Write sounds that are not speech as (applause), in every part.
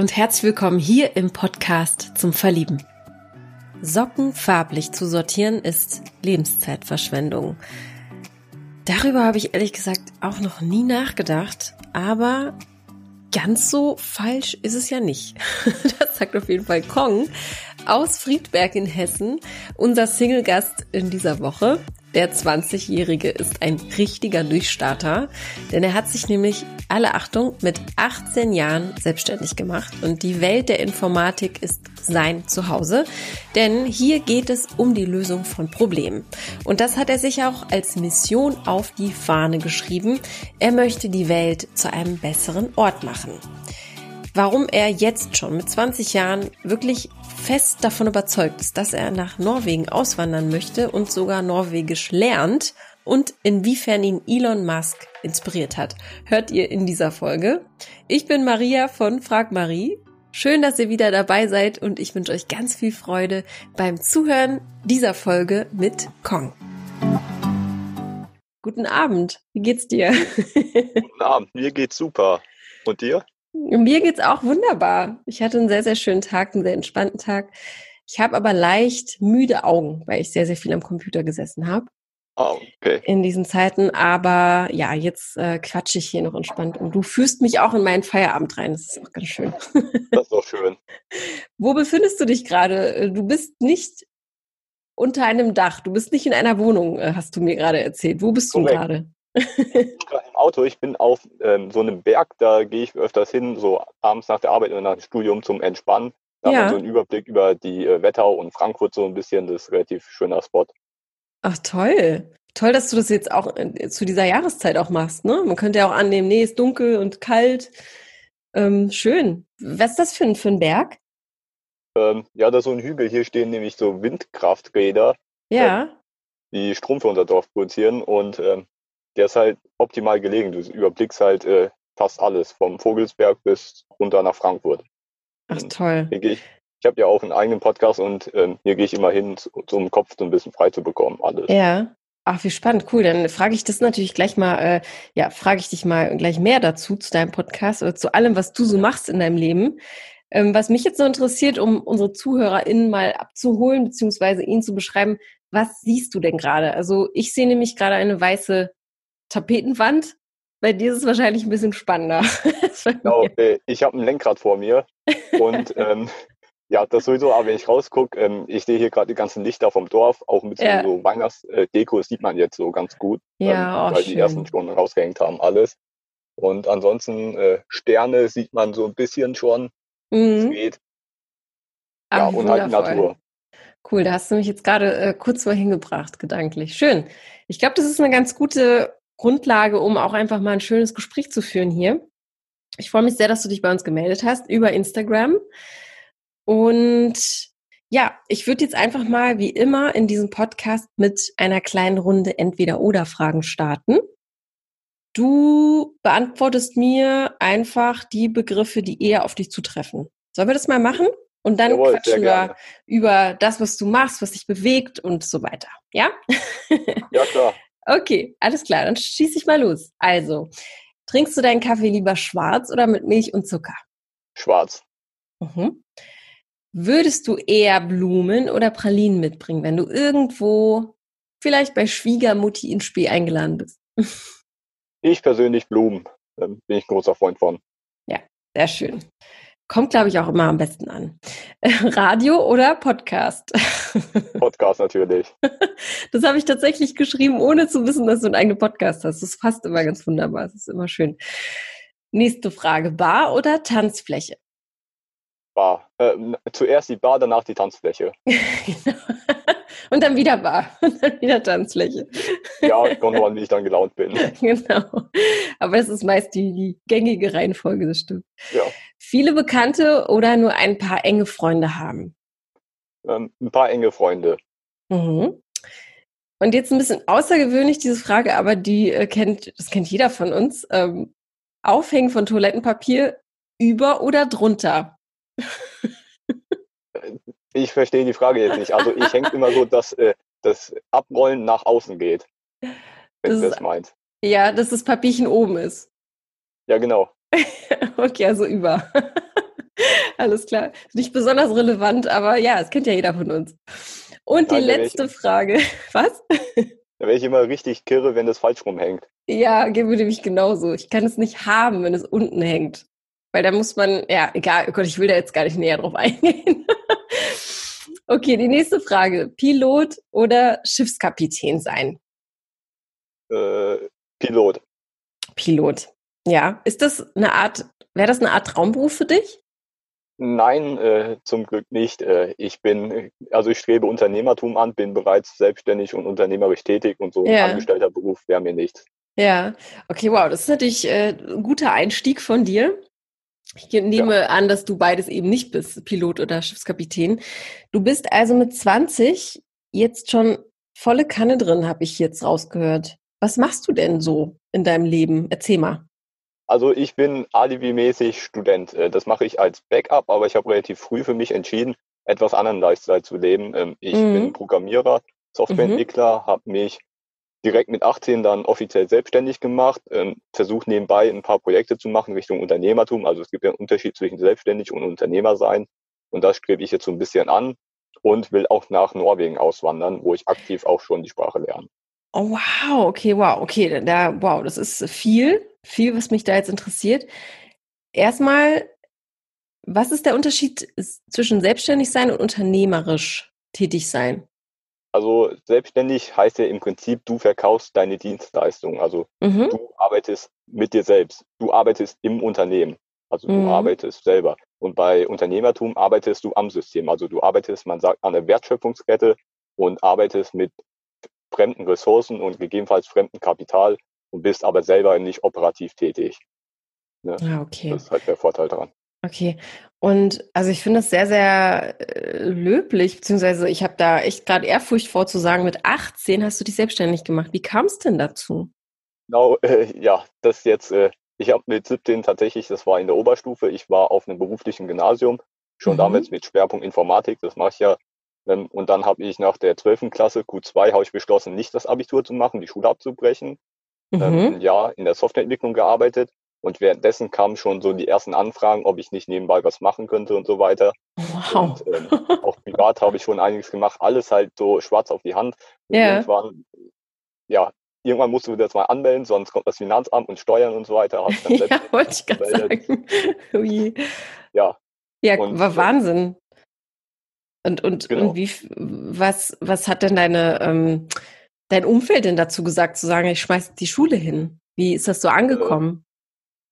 und herzlich willkommen hier im Podcast zum Verlieben. Socken farblich zu sortieren ist Lebenszeitverschwendung. Darüber habe ich ehrlich gesagt auch noch nie nachgedacht, aber ganz so falsch ist es ja nicht. (laughs) Das sagt auf jeden Fall Kong aus Friedberg in Hessen, unser Single-Gast in dieser Woche. Der 20-Jährige ist ein richtiger Durchstarter, denn er hat sich nämlich, alle Achtung, mit 18 Jahren selbstständig gemacht und die Welt der Informatik ist sein Zuhause, denn hier geht es um die Lösung von Problemen. Und das hat er sich auch als Mission auf die Fahne geschrieben. Er möchte die Welt zu einem besseren Ort machen warum er jetzt schon mit 20 Jahren wirklich fest davon überzeugt ist, dass er nach Norwegen auswandern möchte und sogar Norwegisch lernt und inwiefern ihn Elon Musk inspiriert hat, hört ihr in dieser Folge. Ich bin Maria von Frag Marie. Schön, dass ihr wieder dabei seid und ich wünsche euch ganz viel Freude beim Zuhören dieser Folge mit Kong. Guten Abend, wie geht's dir? (laughs) Guten Abend, mir geht's super. Und dir? Mir geht's auch wunderbar. Ich hatte einen sehr, sehr schönen Tag, einen sehr entspannten Tag. Ich habe aber leicht müde Augen, weil ich sehr, sehr viel am Computer gesessen habe. Oh, okay. In diesen Zeiten. Aber ja, jetzt äh, quatsche ich hier noch entspannt und du führst mich auch in meinen Feierabend rein. Das ist auch ganz schön. Das ist auch schön. (laughs) Wo befindest du dich gerade? Du bist nicht unter einem Dach. Du bist nicht in einer Wohnung, äh, hast du mir gerade erzählt. Wo bist du gerade? Im Auto, ich bin auf ähm, so einem Berg, da gehe ich öfters hin, so abends nach der Arbeit oder nach dem Studium zum Entspannen. Da ja. hat man so einen Überblick über die äh, Wetterau und Frankfurt so ein bisschen, das ist ein relativ schöner Spot. Ach toll. Toll, dass du das jetzt auch äh, zu dieser Jahreszeit auch machst, ne? Man könnte ja auch annehmen, nee, ist dunkel und kalt. Ähm, schön. Was ist das für ein, für ein Berg? Ähm, ja, da ist so ein Hügel. Hier stehen nämlich so Windkrafträder, ja. äh, die Strom für unser Dorf produzieren. Und ähm, der ist halt optimal gelegen. Du überblickst halt äh, fast alles, vom Vogelsberg bis runter nach Frankfurt. Ach toll. ich ich habe ja auch einen eigenen Podcast und ähm, hier gehe ich immer hin, um Kopf so ein bisschen frei zu bekommen, alles. Ja. Ach, wie spannend, cool. Dann frage ich das natürlich gleich mal, äh, ja, frage ich dich mal gleich mehr dazu, zu deinem Podcast oder zu allem, was du so machst in deinem Leben. Ähm, was mich jetzt so interessiert, um unsere ZuhörerInnen mal abzuholen, beziehungsweise ihnen zu beschreiben, was siehst du denn gerade? Also ich sehe nämlich gerade eine weiße Tapetenwand. Bei dir ist es wahrscheinlich ein bisschen spannender. (laughs) genau, äh, ich habe ein Lenkrad vor mir und (laughs) ähm, ja, das sowieso, aber wenn ich rausgucke, ähm, ich sehe hier gerade die ganzen Lichter vom Dorf, auch bisschen ja. so Weihnachtsdeko, das sieht man jetzt so ganz gut, ja, ähm, weil schön. die ersten schon rausgehängt haben, alles. Und ansonsten äh, Sterne sieht man so ein bisschen schon, mhm. es geht. Ja, Ach, und halt die Natur. Cool, da hast du mich jetzt gerade äh, kurz mal hingebracht, gedanklich. Schön. Ich glaube, das ist eine ganz gute Grundlage, um auch einfach mal ein schönes Gespräch zu führen hier. Ich freue mich sehr, dass du dich bei uns gemeldet hast über Instagram. Und ja, ich würde jetzt einfach mal wie immer in diesem Podcast mit einer kleinen Runde Entweder-Oder-Fragen starten. Du beantwortest mir einfach die Begriffe, die eher auf dich zutreffen. Sollen wir das mal machen? Und dann Jawohl, quatschen wir über das, was du machst, was dich bewegt und so weiter. Ja? Ja, klar. Okay, alles klar, dann schieße ich mal los. Also, trinkst du deinen Kaffee lieber schwarz oder mit Milch und Zucker? Schwarz. Mhm. Würdest du eher Blumen oder Pralinen mitbringen, wenn du irgendwo vielleicht bei Schwiegermutti ins Spiel eingeladen bist? (laughs) Ich persönlich Blumen. Ähm, bin ich ein großer Freund von. Ja, sehr schön. Kommt, glaube ich, auch immer am besten an. (laughs) Radio oder Podcast? (laughs) Podcast natürlich. Das habe ich tatsächlich geschrieben, ohne zu wissen, dass du einen eigenen Podcast hast. Das passt immer ganz wunderbar. Das ist immer schön. Nächste Frage. Bar oder Tanzfläche? Bar. Äh, zuerst die Bar, danach die Tanzfläche. genau. (laughs) Und dann wieder Bar. (laughs) Und dann wieder Tanzfläche. Ja, kommt an, wie ich dann gelaunt bin. (laughs) genau. Aber es ist meist die, die gängige Reihenfolge, das stimmt. Ja. Viele Bekannte oder nur ein paar enge Freunde haben? Ähm, ein paar enge Freunde. Mhm. Und jetzt ein bisschen außergewöhnlich diese Frage, aber die äh, kennt, das kennt jeder von uns. Ähm, Aufhängen von Toilettenpapier über oder drunter? (laughs) Ich verstehe die Frage jetzt nicht. Also ich hänge immer so, dass äh, das Abrollen nach außen geht. Wenn das du das meinst. Ja, dass das Papierchen oben ist. Ja, genau. (laughs) okay, also über. (laughs) Alles klar. Nicht besonders relevant, aber ja, es kennt ja jeder von uns. Und Nein, die letzte ich, Frage. (laughs) Was? Da wäre ich immer richtig kirre, wenn das falsch rumhängt. Ja, geht mir nämlich genauso. Ich kann es nicht haben, wenn es unten hängt. Weil da muss man, ja, egal, oh Gott, ich will da jetzt gar nicht näher drauf eingehen. Okay, die nächste Frage. Pilot oder Schiffskapitän sein? Äh, Pilot. Pilot. Ja. Ist das eine Art, wäre das eine Art Traumberuf für dich? Nein, äh, zum Glück nicht. Äh, ich bin, also ich strebe Unternehmertum an, bin bereits selbstständig und unternehmerisch tätig und so ja. ein angestellter Beruf wäre mir nichts. Ja, okay, wow, das ist natürlich äh, ein guter Einstieg von dir. Ich nehme ja. an, dass du beides eben nicht bist, Pilot oder Schiffskapitän. Du bist also mit 20 jetzt schon volle Kanne drin, habe ich jetzt rausgehört. Was machst du denn so in deinem Leben? Erzähl mal. Also ich bin alibi-mäßig Student. Äh, das mache ich als Backup, aber ich habe relativ früh für mich entschieden, etwas anderen Lifestyle zu leben. Ähm, ich mhm. bin Programmierer, Softwareentwickler, mhm. habe mich direkt mit 18 dann offiziell selbstständig gemacht, ähm, versuche nebenbei ein paar Projekte zu machen Richtung Unternehmertum. Also es gibt ja einen Unterschied zwischen selbstständig und Unternehmer sein. Und das strebe ich jetzt so ein bisschen an und will auch nach Norwegen auswandern, wo ich aktiv auch schon die Sprache lerne. Oh, wow, okay, wow, okay, da, wow, das ist viel, viel, was mich da jetzt interessiert. Erstmal, was ist der Unterschied zwischen selbstständig sein und unternehmerisch tätig sein? Also selbstständig heißt ja im Prinzip, du verkaufst deine Dienstleistung. Also mhm. du arbeitest mit dir selbst. Du arbeitest im Unternehmen. Also du mhm. arbeitest selber. Und bei Unternehmertum arbeitest du am System. Also du arbeitest, man sagt, an der Wertschöpfungskette und arbeitest mit fremden Ressourcen und gegebenenfalls fremden Kapital und bist aber selber nicht operativ tätig. Ne? Ah, okay. Das ist halt der Vorteil daran. Okay. Und also ich finde es sehr, sehr äh, löblich, beziehungsweise ich habe da echt gerade Ehrfurcht vor zu sagen, mit 18 hast du dich selbstständig gemacht. Wie kam es denn dazu? Genau, äh, ja, das jetzt, äh, ich habe mit 17 tatsächlich, das war in der Oberstufe, ich war auf einem beruflichen Gymnasium, schon mhm. damals mit Schwerpunkt Informatik, das mache ich ja ähm, und dann habe ich nach der 12. Klasse, Q2, habe ich beschlossen, nicht das Abitur zu machen, die Schule abzubrechen. Ähm, mhm. Ähm, Jahr in der Softwareentwicklung gearbeitet. Und währenddessen kamen schon so die ersten Anfragen, ob ich nicht nebenbei was machen könnte und so weiter. Wow. Und, ähm, auch privat habe ich schon einiges gemacht, alles halt so schwarz auf die Hand. Und yeah. irgendwann, ja, irgendwann musst du das mal anmelden, sonst kommt das Finanzamt und Steuern und so weiter. (laughs) ja, wollte ich (laughs) gerade sagen. (laughs) Ui. Ja. Ja, und, war Wahnsinn. Und, und, genau. und wie, was, was hat denn deine, ähm, dein Umfeld denn dazu gesagt, zu sagen, ich schmeiß die Schule hin? Wie ist das so angekommen?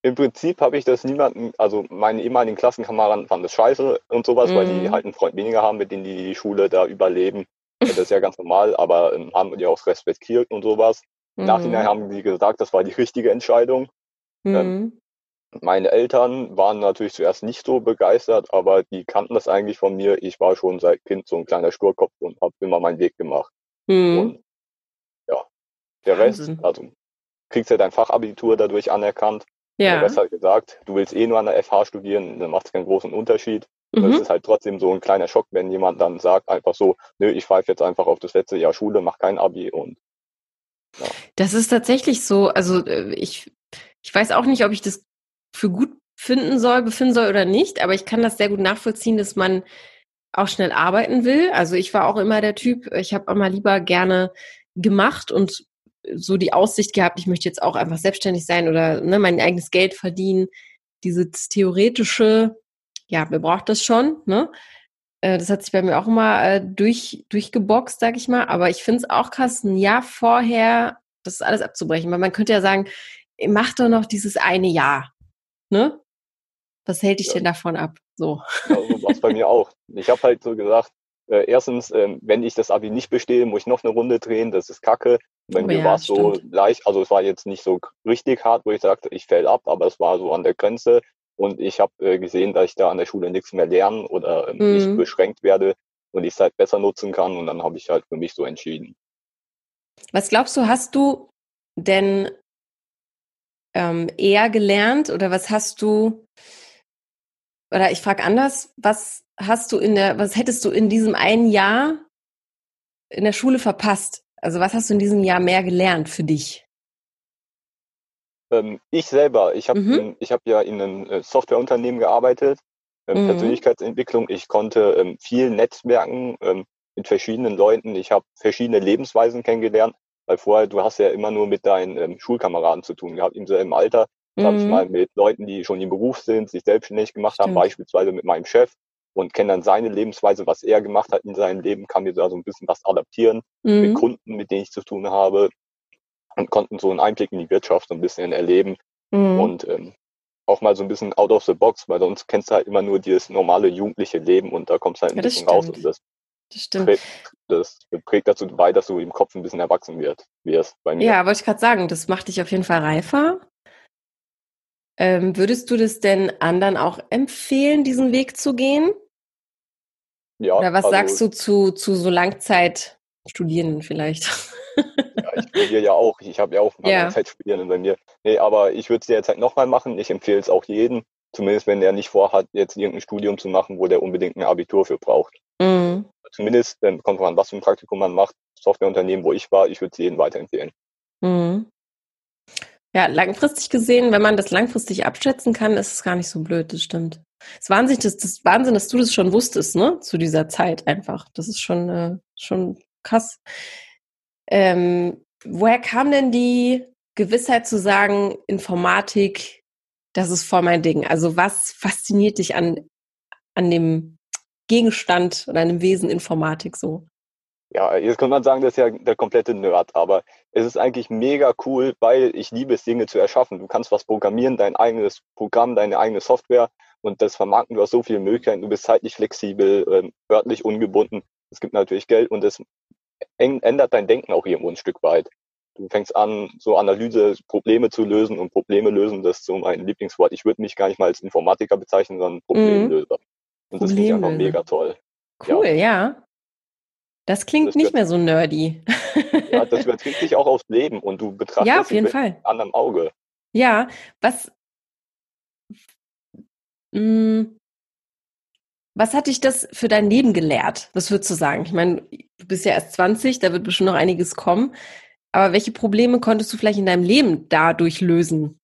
Im Prinzip habe ich das niemanden, also meine ehemaligen Klassenkameraden fanden das scheiße und sowas, mm. weil die mhm. halt einen Freund weniger haben, mit denen die die Schule da überleben. Das ist ja ganz normal, aber ähm, haben die auch respektiert und sowas. Im mm. Nachhinein mhm. haben die gesagt, das war die richtige Entscheidung. Mm. Ähm, meine Eltern waren natürlich zuerst nicht so begeistert, aber die kannten das eigentlich von mir. Ich war schon seit Kind so ein kleiner Sturkopf und habe immer meinen Weg gemacht. Mhm. Und ja, der Wahnsinn. Rest, also kriegst ja dein Fachabitur dadurch anerkannt. Ja. Hat gesagt, du willst eh nur an der FH studieren, dann macht es keinen großen Unterschied. Mhm. Es ist halt trotzdem so ein kleiner Schock, wenn jemand dann sagt einfach so, nö, ich pfeife jetzt einfach auf das letzte Jahr Schule, mach kein Abi und ja. Das ist tatsächlich so, also äh, ich, ich weiß auch nicht, ob ich das für gut finden soll, befinden soll oder nicht, aber ich kann das sehr gut nachvollziehen, dass man auch schnell arbeiten will. Also ich war auch immer der Typ, ich habe immer lieber gerne gemacht und so die Aussicht gehabt, ich möchte jetzt auch einfach selbstständig sein oder ne, mein eigenes Geld verdienen. Dieses theoretische, ja, wer braucht das schon, ne? Äh, das hat sich bei mir auch immer äh, durch, durchgeboxt, sag ich mal. Aber ich finde es auch krass, ein Jahr vorher das alles abzubrechen. Weil man könnte ja sagen, mach doch noch dieses eine Jahr ne? Was hält dich ja. denn davon ab? So. War es bei mir (laughs) auch. Ich habe halt so gesagt, äh, erstens, äh, wenn ich das Abi nicht bestehe, muss ich noch eine Runde drehen, das ist kacke. Bei mir ja, war es so leicht, also es war jetzt nicht so richtig hart, wo ich sagte, ich fäll ab, aber es war so an der Grenze. Und ich habe äh, gesehen, dass ich da an der Schule nichts mehr lernen oder ähm, mhm. nicht beschränkt werde und ich es halt besser nutzen kann. Und dann habe ich halt für mich so entschieden. Was glaubst du, hast du denn ähm, eher gelernt oder was hast du, oder ich frage anders, was hast du in der, was hättest du in diesem einen Jahr in der Schule verpasst? Also was hast du in diesem Jahr mehr gelernt für dich? Ähm, ich selber, ich habe mhm. ich hab ja in einem äh, Softwareunternehmen gearbeitet ähm, mhm. Persönlichkeitsentwicklung. Ich konnte ähm, viel netzwerken ähm, mit verschiedenen Leuten. Ich habe verschiedene Lebensweisen kennengelernt, weil vorher, du hast ja immer nur mit deinen ähm, Schulkameraden zu tun gehabt, im selben Alter. Mhm. habe ich mal mit Leuten, die schon im Beruf sind, sich selbstständig gemacht Stimmt. haben, beispielsweise mit meinem Chef und kenne dann seine Lebensweise, was er gemacht hat in seinem Leben, kann mir da so ein bisschen was adaptieren mhm. mit Kunden, mit denen ich zu tun habe und konnten so einen Einblick in die Wirtschaft so ein bisschen erleben mhm. und ähm, auch mal so ein bisschen out of the box, weil sonst kennst du halt immer nur dieses normale jugendliche Leben und da kommst du halt ein ja, bisschen stimmt. raus und das, das, stimmt. Prägt, das prägt dazu bei, dass du im Kopf ein bisschen erwachsen wird, wirst bei mir. Ja, wollte ich gerade sagen, das macht dich auf jeden Fall reifer. Ähm, würdest du das denn anderen auch empfehlen, diesen Weg zu gehen? Ja. Oder was also, sagst du zu, zu so Langzeitstudierenden vielleicht? Ja, ich studiere ja auch. Ich habe ja auch ja. Zeitstudierende bei mir. Nee, aber ich würde es derzeit halt nochmal machen. Ich empfehle es auch jedem. Zumindest wenn der nicht vorhat, jetzt irgendein Studium zu machen, wo der unbedingt ein Abitur für braucht. Mhm. Zumindest, dann kommt man, was für ein Praktikum man macht. Softwareunternehmen, wo ich war, ich würde es jedem weiterempfehlen. Mhm. Ja, langfristig gesehen, wenn man das langfristig abschätzen kann, ist es gar nicht so blöd, das stimmt. Es ist Wahnsinn, das, das Wahnsinn, dass du das schon wusstest, ne? Zu dieser Zeit einfach. Das ist schon, äh, schon krass. Ähm, woher kam denn die Gewissheit zu sagen, Informatik, das ist voll mein Ding? Also was fasziniert dich an, an dem Gegenstand oder dem Wesen Informatik so? Ja, jetzt kann man sagen, das ist ja der komplette Nerd, aber es ist eigentlich mega cool, weil ich liebe es, Dinge zu erschaffen. Du kannst was programmieren, dein eigenes Programm, deine eigene Software und das vermarkten. Du hast so viele Möglichkeiten, du bist zeitlich flexibel, ähm, örtlich ungebunden. Es gibt natürlich Geld und es ändert dein Denken auch irgendwo ein Stück weit. Du fängst an, so Analyse, Probleme zu lösen und Probleme lösen, das ist so mein Lieblingswort. Ich würde mich gar nicht mal als Informatiker bezeichnen, sondern Problemlöser. Mhm. Und das finde ich einfach mega toll. Cool, ja. ja. Das klingt das nicht mehr so nerdy. ja, das überträgt sich auch aufs Leben und du betrachtest ja, auf jeden Fall. mit einem anderen Auge. Ja, was, was hat dich das für dein Leben gelehrt? Was würdest du sagen? Ich meine, du bist ja erst 20, da wird bestimmt noch einiges kommen. Aber welche Probleme konntest du vielleicht in deinem Leben dadurch lösen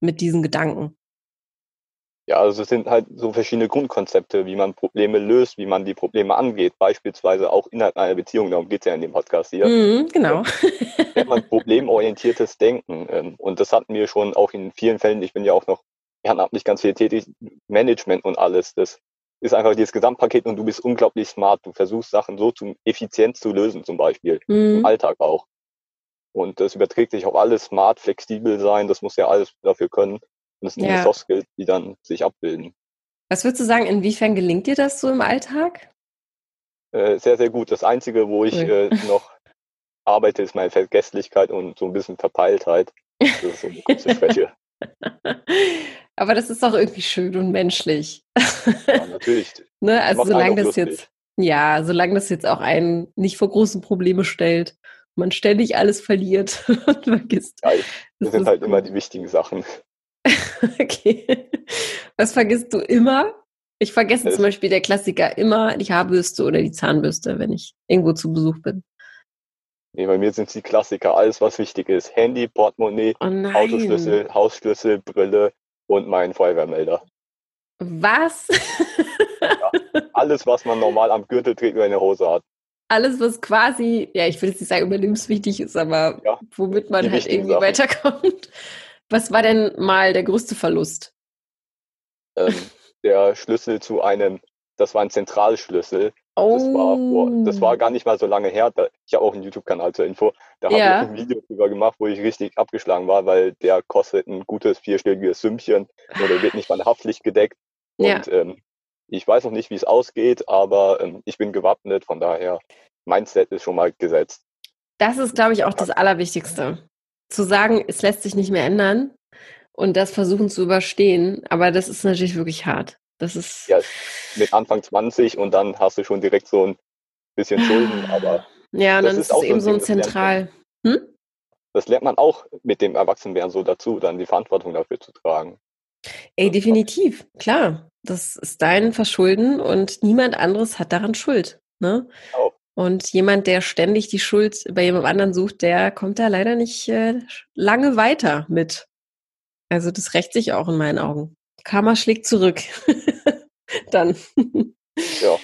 mit diesen Gedanken? Ja, also es sind halt so verschiedene Grundkonzepte, wie man Probleme löst, wie man die Probleme angeht, beispielsweise auch innerhalb einer Beziehung, darum geht es ja in dem Podcast hier. Mm, genau. Nennt man problemorientiertes Denken. Ähm, und das hatten wir schon auch in vielen Fällen, ich bin ja auch noch ehrenamtlich ganz viel tätig, Management und alles. Das ist einfach dieses Gesamtpaket und du bist unglaublich smart. Du versuchst Sachen so zum effizient zu lösen, zum Beispiel. Mhm. Im Alltag auch. Und das überträgt sich auf alles, smart, flexibel sein, das muss ja alles dafür können. Und das sind ja. die Soft Skills, die dann sich abbilden. Was würdest du sagen, inwiefern gelingt dir das so im Alltag? Äh, sehr, sehr gut. Das Einzige, wo ich cool. äh, noch arbeite, ist meine Vergesslichkeit und so ein bisschen Verpeiltheit. (laughs) Das ist so eine kurze Schwäche. (laughs) Aber das ist doch irgendwie schön und menschlich. Ja, natürlich. (laughs) ne? Also solange das lustig. jetzt, ja, solange das jetzt auch einen nicht vor große Probleme stellt, man ständig alles verliert (laughs) und vergisst. Ja, das sind halt immer die wichtigen Sachen. okay. Was vergisst du immer? Ich vergesse das zum Beispiel der Klassiker immer die Haarbürste oder die Zahnbürste, wenn ich irgendwo zu Besuch bin. Nee, bei mir sind es die Klassiker, alles was wichtig ist. Handy, Portemonnaie, oh Autoschlüssel, Hausschlüssel, Brille und mein Feuerwehrmelder. Was? ja, alles, was man normal am Gürtel trägt oder in der Hose hat. Alles, was quasi, ja, ich will jetzt nicht sagen überlebenswichtig ist, aber ja, womit man halt irgendwie Sachen. weiterkommt. Was war denn mal der größte Verlust? Ähm, der Schlüssel zu einem, das war ein Zentralschlüssel, Oh. Das, war vor, das war oh. gar nicht mal so lange her. Da, ich habe auch einen YouTube-Kanal zur Info. Da ja. habe ich ein Video drüber gemacht, wo ich richtig abgeschlagen war, weil der kostet ein gutes vierstelliges Sümmchen oder wird nicht mal Haftpflicht gedeckt. Ja. Und ähm, ich weiß noch nicht, wie es ausgeht, aber ähm, ich bin gewappnet. Von daher, mein Set ist schon mal gesetzt. Das ist, glaube ich, auch das Allerwichtigste. Zu sagen, es lässt sich nicht mehr ändern und das versuchen zu überstehen. Aber das ist natürlich wirklich hart. Das ist. Ja, mit Anfang 20 und dann hast du schon direkt so ein bisschen Schulden, aber. Ja, und dann ist es eben so ein Zentral. Hm? Das lernt man auch mit dem Erwachsenwerden so dazu, dann die Verantwortung dafür zu tragen. Ey, definitiv, klar. Das ist dein Verschulden und niemand anderes hat daran Schuld. Ne? Auch. Und jemand, der ständig die Schuld bei jemand anderen sucht, der kommt da leider nicht äh, lange weiter mit. Also das rächt sich auch in meinen Augen. Karma schlägt zurück. (laughs) (laughs) dann. ja.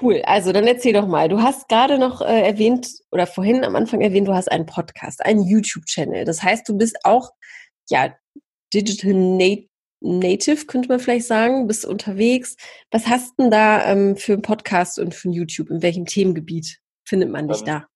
Cool. Also dann erzähl doch mal. Du hast gerade noch äh, erwähnt oder vorhin am Anfang erwähnt, du hast einen Podcast, einen YouTube-Channel. Das heißt, du bist auch ja Digital Nat Native, könnte man vielleicht sagen, bist unterwegs. Was hast denn da ähm, für einen Podcast und für ein YouTube? In welchem Themengebiet findet man dich ähm, da?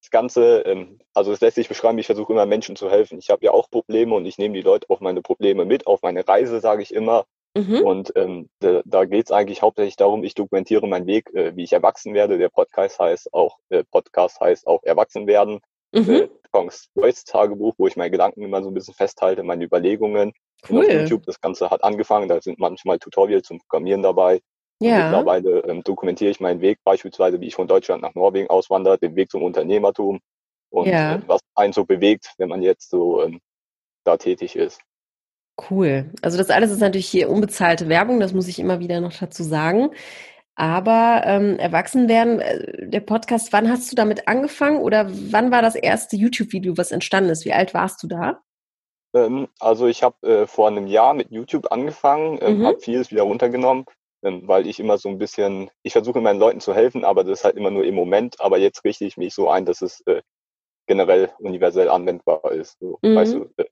Das Ganze, ähm, also es lässt sich beschreiben, ich versuche immer Menschen zu helfen. Ich habe ja auch Probleme und ich nehme die Leute auf meine Probleme mit, auf meine Reise, sage ich immer. Mhm. Und ähm, da, da geht es eigentlich hauptsächlich darum, ich dokumentiere meinen Weg, äh, wie ich erwachsen werde. Der Podcast heißt auch, äh, Podcast heißt auch Erwachsen werden. Mhm. Äh, Tagebuch, wo ich meine Gedanken immer so ein bisschen festhalte, meine Überlegungen. Cool. auf YouTube, das Ganze hat angefangen, da sind manchmal Tutorials zum Programmieren dabei. Ja. Mittlerweile ähm, dokumentiere ich meinen Weg, beispielsweise wie ich von Deutschland nach Norwegen auswandere, den Weg zum Unternehmertum und ja. äh, was einen so bewegt, wenn man jetzt so ähm, da tätig ist. Cool. Also das alles ist natürlich hier unbezahlte Werbung, das muss ich immer wieder noch dazu sagen. Aber ähm, erwachsen werden, äh, der Podcast, wann hast du damit angefangen oder wann war das erste YouTube-Video, was entstanden ist? Wie alt warst du da? Ähm, also ich habe äh, vor einem Jahr mit YouTube angefangen, ähm, mhm. habe vieles wieder runtergenommen, ähm, weil ich immer so ein bisschen, ich versuche meinen Leuten zu helfen, aber das ist halt immer nur im Moment. Aber jetzt richte ich mich so ein, dass es äh, generell universell anwendbar ist. So, mhm. weißt du, äh,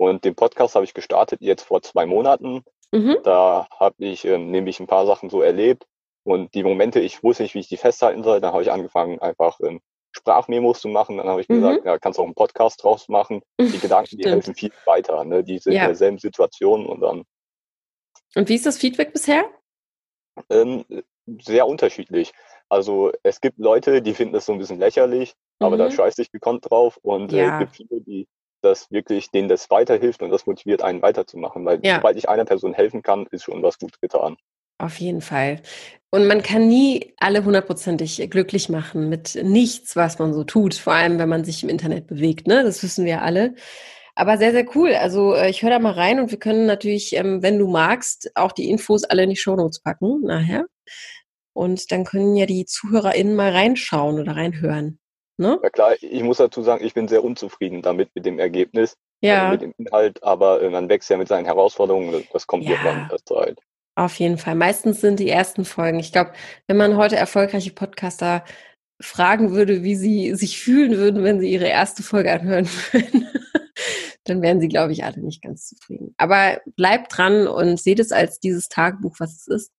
und den Podcast habe ich gestartet jetzt vor zwei Monaten. Mhm. Da habe ich ähm, nämlich ein paar Sachen so erlebt und die Momente, ich wusste nicht, wie ich die festhalten soll. Dann habe ich angefangen, einfach ähm, Sprachmemos zu machen. Dann habe ich mhm. gesagt, ja, kannst auch einen Podcast draus machen. Die (laughs) Gedanken, die helfen viel weiter. Ne? Die sind ja. in derselben Situation und dann. Und wie ist das Feedback bisher? Ähm, sehr unterschiedlich. Also es gibt Leute, die finden das so ein bisschen lächerlich, mhm. aber da mhm. scheiße ich gekonnt drauf. Und äh, ja. es gibt viele, die das wirklich, denen das weiterhilft und das motiviert einen weiterzumachen. Weil ja. sobald ich einer Person helfen kann, ist schon was gut getan. Auf jeden Fall. Und man kann nie alle hundertprozentig glücklich machen mit nichts, was man so tut, vor allem wenn man sich im Internet bewegt. Ne? Das wissen wir alle. Aber sehr, sehr cool. Also äh, ich höre da mal rein und wir können natürlich, ähm, wenn du magst, auch die Infos alle in die Shownotes packen nachher. Und dann können ja die ZuhörerInnen mal reinschauen oder reinhören. Ne? Ja klar, ich muss dazu sagen, ich bin sehr unzufrieden damit mit dem Ergebnis, ja. Also mit dem Inhalt, aber äh, man wächst ja mit seinen Herausforderungen, das kommt ja. irgendwann mit der Zeit. Auf jeden Fall. Meistens sind die ersten Folgen. Ich glaube, wenn man heute erfolgreiche Podcaster fragen würde, wie sie sich fühlen würden, wenn sie ihre erste Folge anhören (laughs) würden, dann wären sie, glaube ich, alle nicht ganz zufrieden. Aber bleibt dran und seht es als dieses Tagebuch, was es ist.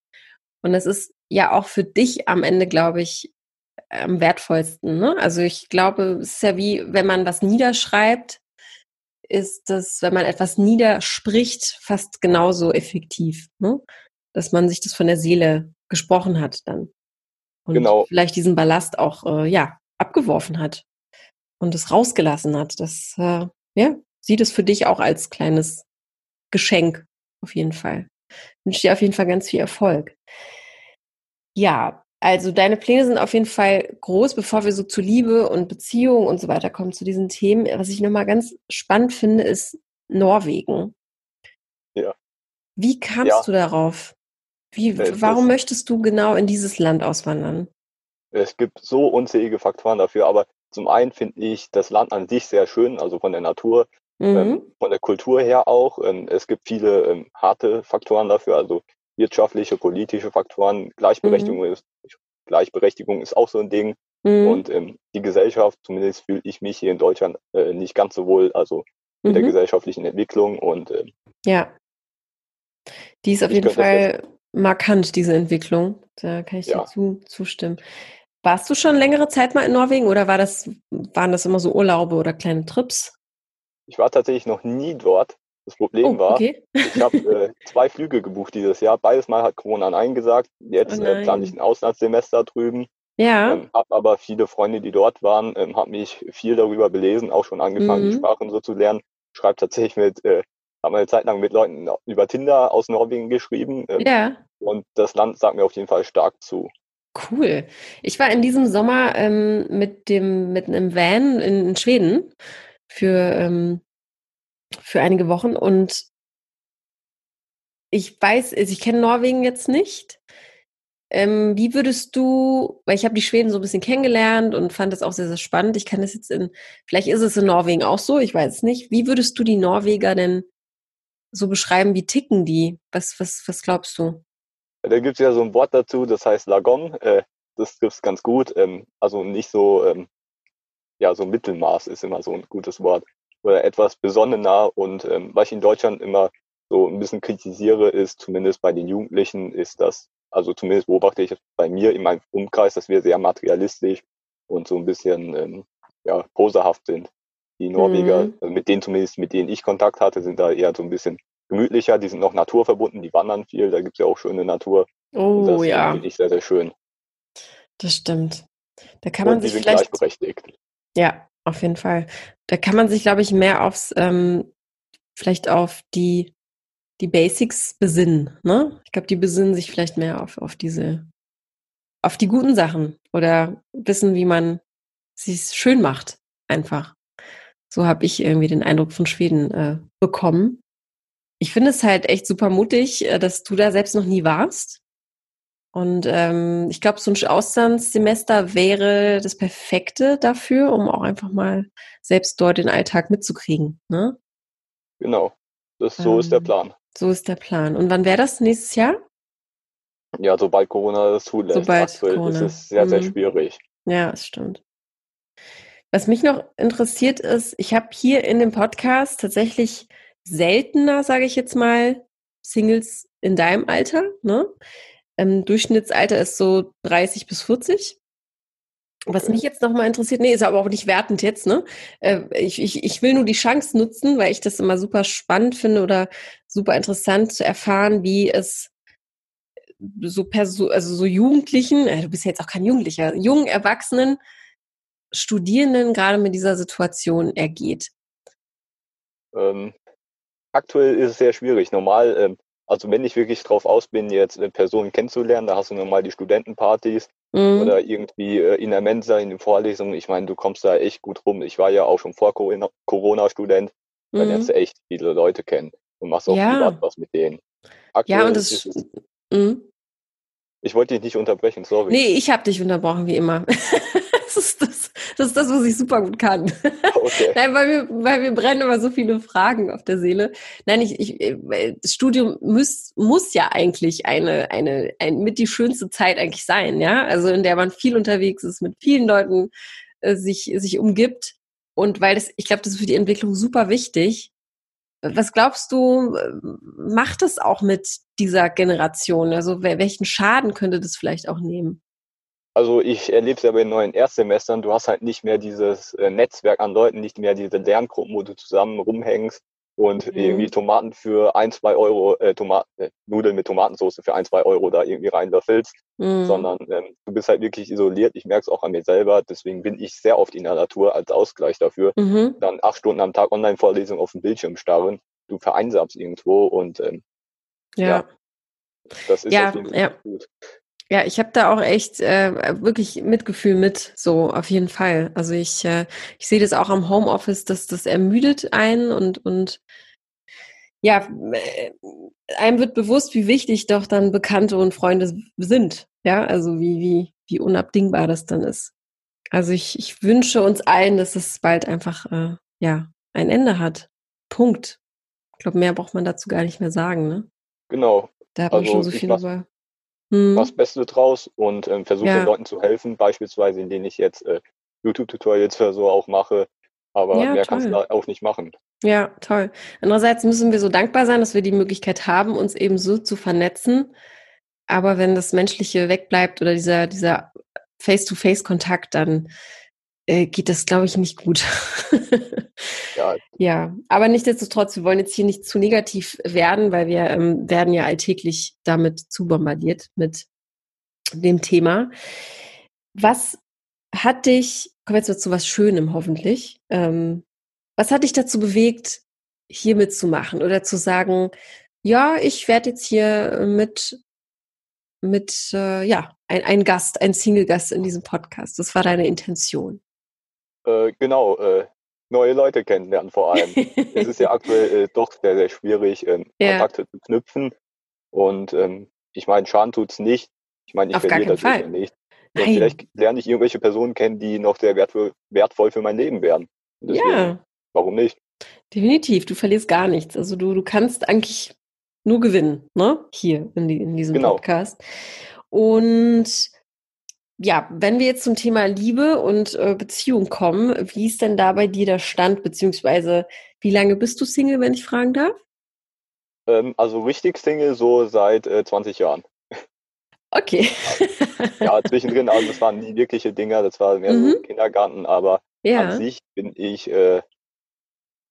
Und es ist ja auch für dich am Ende, glaube ich, am wertvollsten. Ne? Also ich glaube, es ist ja wie, wenn man was niederschreibt, ist das, wenn man etwas niederspricht, fast genauso effektiv. Ne? dass man sich das von der Seele gesprochen hat dann. Und genau. vielleicht diesen Ballast auch, äh, ja, abgeworfen hat und es rausgelassen hat. Das, äh, ja, sieht es für dich auch als kleines Geschenk, auf jeden Fall. Ich wünsche dir auf jeden Fall ganz viel Erfolg. Ja, also deine Pläne sind auf jeden Fall groß, bevor wir so zu Liebe und Beziehung und so weiter kommen zu diesen Themen. Was ich nochmal ganz spannend finde, ist Norwegen. Ja. Wie kamst ja. du darauf? Wie, warum möchtest du genau in dieses Land auswandern? Es gibt so unzählige Faktoren dafür, aber zum einen finde ich das Land an sich sehr schön, also von der Natur, ähm, mhm. ähm, von der Kultur her auch. Ähm, es gibt viele ähm, harte Faktoren dafür, also wirtschaftliche, politische Faktoren. Gleichberechtigung, mhm. ist, Gleichberechtigung ist auch so ein Ding. Mhm. Und ähm, die Gesellschaft, zumindest fühle ich mich hier in Deutschland äh, nicht ganz so wohl, also mit der mhm. gesellschaftlichen Entwicklung und ähm, ja. Die ist auf jeden Fall markant, diese Entwicklung. Da kann ich ja. dir zu, zustimmen. Warst du schon längere Zeit mal in Norwegen oder war das, waren das immer so Urlaube oder kleine Trips? Ich war tatsächlich noch nie dort. Das Problem oh, war, okay. ich habe äh, (laughs) zwei Flüge gebucht dieses Jahr. Beides Mal hat Corona Nein gesagt. Jetzt oh äh, plane ich ein Auslandssemester drüben. Ja. Ähm, habe aber viele Freunde, die dort waren, ähm, habe mich viel darüber belesen, auch schon angefangen, mhm. die Sprachen so zu lernen. Schreibe tatsächlich mit äh, habe eine Zeit lang mit Leuten über Tinder aus Norwegen geschrieben. Ähm, ja. Und das Land sagt mir auf jeden Fall stark zu. Cool. Ich war in diesem Sommer ähm, mit dem mit einem Van in, in Schweden für ähm, für einige Wochen und ich weiß, ich kenne Norwegen jetzt nicht. Ähm, wie würdest du, weil ich habe die Schweden so ein bisschen kennengelernt und fand das auch sehr, sehr spannend. Ich kann das jetzt in, vielleicht ist es in Norwegen auch so, ich weiß es nicht. Wie würdest du die Norweger denn so beschreiben, wie ticken die? Was, was, was glaubst du? Da gibt es ja so ein Wort dazu, das heißt Lagon. Äh, das trifft ganz gut. Ähm, also nicht so, ähm, ja, so Mittelmaß ist immer so ein gutes Wort. Oder etwas besonnener. Und ähm, was ich in Deutschland immer so ein bisschen kritisiere, ist zumindest bei den Jugendlichen, ist das, also zumindest beobachte ich es bei mir in meinem Umkreis, dass wir sehr materialistisch und so ein bisschen ähm, ja, poserhaft sind. Die Norweger, mhm. also mit denen zumindest, mit denen ich Kontakt hatte, sind da eher so ein bisschen gemütlicher, die sind noch naturverbunden, die wandern viel, da gibt es ja auch schöne Natur. Oh das ja. Finde ich sehr, sehr schön. Das stimmt. Da kann man sich vielleicht. Ja, auf jeden Fall. Da kann man sich, glaube ich, mehr aufs, ähm, vielleicht auf die, die Basics besinnen. Ne? Ich glaube, die besinnen sich vielleicht mehr auf, auf diese, auf die guten Sachen oder wissen, wie man sich schön macht. Einfach. So habe ich irgendwie den Eindruck von Schweden äh, bekommen. Ich finde es halt echt super mutig, äh, dass du da selbst noch nie warst. Und ähm, ich glaube, so ein Auslandssemester wäre das Perfekte dafür, um auch einfach mal selbst dort den Alltag mitzukriegen. Ne? Genau, das, so ähm, ist der ähm, Plan. So ist der Plan. Und wann wäre das nächstes Jahr? Ja, sobald Corona das zulässt. Sobald Aktuell Corona. ist es sehr, sehr mhm. schwierig. Ja, das stimmt. Was mich noch interessiert ist, ich habe hier in dem Podcast tatsächlich seltener, sage ich jetzt mal, Singles in deinem Alter. Ne? Ähm, Durchschnittsalter ist so 30 bis 40. Okay. Was mich jetzt nochmal interessiert, nee, ist aber auch nicht wertend jetzt, ne? Äh, ich, ich, ich will nur die Chance nutzen, weil ich das immer super spannend finde oder super interessant zu erfahren, wie es so Perso also so Jugendlichen, äh, du bist ja jetzt auch kein Jugendlicher, jungen Erwachsenen, Studierenden gerade mit dieser Situation ergeht. Ähm, aktuell ist es sehr schwierig. Normal ähm, also wenn ich wirklich drauf aus bin, jetzt eine Person kennenzulernen, da hast du normal die Studentenpartys mhm. oder irgendwie äh, in der Mensa, in den Vorlesungen. Ich meine, du kommst da echt gut rum. Ich war ja auch schon vor Corona-Student. Mhm. Da lernst du echt viele Leute kennen und machst auch ja. privat was mit denen. Aktuell ja, und das ist, mhm. Ich wollte dich nicht unterbrechen, sorry. Nee, ich habe dich unterbrochen, wie immer. (laughs) das, ist das, das ist das, was ich super gut kann. (laughs) Okay. Nein, weil wir, weil wir brennen immer so viele Fragen auf der Seele. Nein, ich, ich äh, das Studium muss, muss ja eigentlich eine, eine, ein, mit die schönste Zeit eigentlich sein, ja. Also in der man viel unterwegs ist, mit vielen Leuten äh, sich, sich umgibt. Und weil das, ich glaube, das ist für die Entwicklung super wichtig. Was glaubst du, macht es auch mit dieser Generation? Also welchen Schaden könnte das vielleicht auch nehmen? Also ich erlebe es ja bei den neuen Erstsemestern, du hast halt nicht mehr dieses äh, Netzwerk an Leuten, nicht mehr diese Lerngruppen, wo du zusammen rumhängst und mhm. irgendwie Tomaten für ein, zwei Euro, äh, Tomaten, äh, Nudeln mit Tomatensauce für ein, zwei Euro da irgendwie reinlöffelst, mhm. sondern ähm, du bist halt wirklich isoliert. Ich merke es auch an mir selber, deswegen bin ich sehr oft in der Natur als Ausgleich dafür. Mhm. Dann acht Stunden am Tag Online-Vorlesung auf dem Bildschirm starren, du vereinsamst irgendwo und ähm, ja. ja. Das ist ja, auf jeden Fall ja. gut. Ja, ich habe da auch echt äh, wirklich Mitgefühl mit, so auf jeden Fall. Also ich, äh, ich sehe das auch am Homeoffice, dass das ermüdet einen und, und ja, äh, einem wird bewusst, wie wichtig doch dann Bekannte und Freunde sind. Ja, also wie, wie, wie unabdingbar das dann ist. Also ich, ich wünsche uns allen, dass es bald einfach äh, ja ein Ende hat. Punkt. Ich glaube, mehr braucht man dazu gar nicht mehr sagen, ne? Genau. Da hat man also schon so viel über mhm. das Beste draus und ähm, versuche ja. den Leuten zu helfen, beispielsweise indem ich jetzt äh, YouTube-Tutorials für so auch mache. Aber ja, mehr toll. kannst du da auch nicht machen. Ja, toll. Andererseits müssen wir so dankbar sein, dass wir die Möglichkeit haben, uns eben so zu vernetzen. Aber wenn das Menschliche wegbleibt oder dieser, dieser Face-to-Face-Kontakt, dann äh, geht das, glaube ich, nicht gut. (laughs) ja. ja, aber nichtsdestotrotz, wir wollen jetzt hier nicht zu negativ werden, weil wir ähm, werden ja alltäglich damit zu bombardiert mit dem Thema. Was hat dich, kommen wir jetzt zu was Schönem hoffentlich, ähm, was hat dich dazu bewegt, hier mitzumachen oder zu sagen, ja, ich werde jetzt hier mit mit äh, ja ein, ein Gast, ein Single-Gast in diesem Podcast. Das war deine Intention. Äh, genau, äh, neue Leute kennenlernen vor allem. (laughs) es ist ja aktuell äh, doch sehr, sehr schwierig, ähm, ja. Kontakte zu knüpfen. Und ähm, ich meine, Schaden tut's nicht. Ich meine, ich Auf verliere das Fall. nicht. Vielleicht lerne ich irgendwelche Personen kennen, die noch sehr wertvoll, wertvoll für mein Leben wären. Deswegen, ja. Warum nicht? Definitiv, du verlierst gar nichts. Also du, du kannst eigentlich nur gewinnen, ne? Hier in, die, in diesem genau. Podcast. Und ja, wenn wir jetzt zum Thema Liebe und äh, Beziehung kommen, wie ist denn da bei dir der Stand, beziehungsweise wie lange bist du Single, wenn ich fragen darf? Ähm, also richtig Single so seit äh, 20 Jahren. Okay. ja, zwischendrin, also das waren nie wirkliche Dinger, das war mehr mhm. so Kindergarten, aber ja. an sich bin ich äh,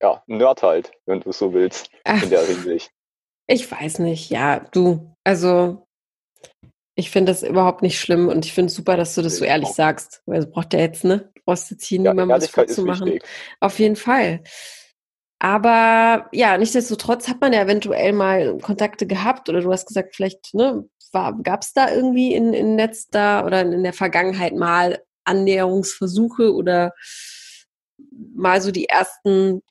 ja, Nerd halt, wenn du es so willst, Ach, in der Hinsicht. Ich weiß nicht, ja, du, also ich finde das überhaupt nicht schlimm und ich finde es super, dass du das so ehrlich sagst. Weil das braucht ja jetzt, ne? Du brauchst jetzt hier ja, niemandem was vorzumachen. Auf jeden Fall. Aber ja, nichtsdestotrotz hat man ja eventuell mal Kontakte gehabt oder du hast gesagt, vielleicht ne, gab es da irgendwie in, in letzter oder in der Vergangenheit mal Annäherungsversuche oder mal so die ersten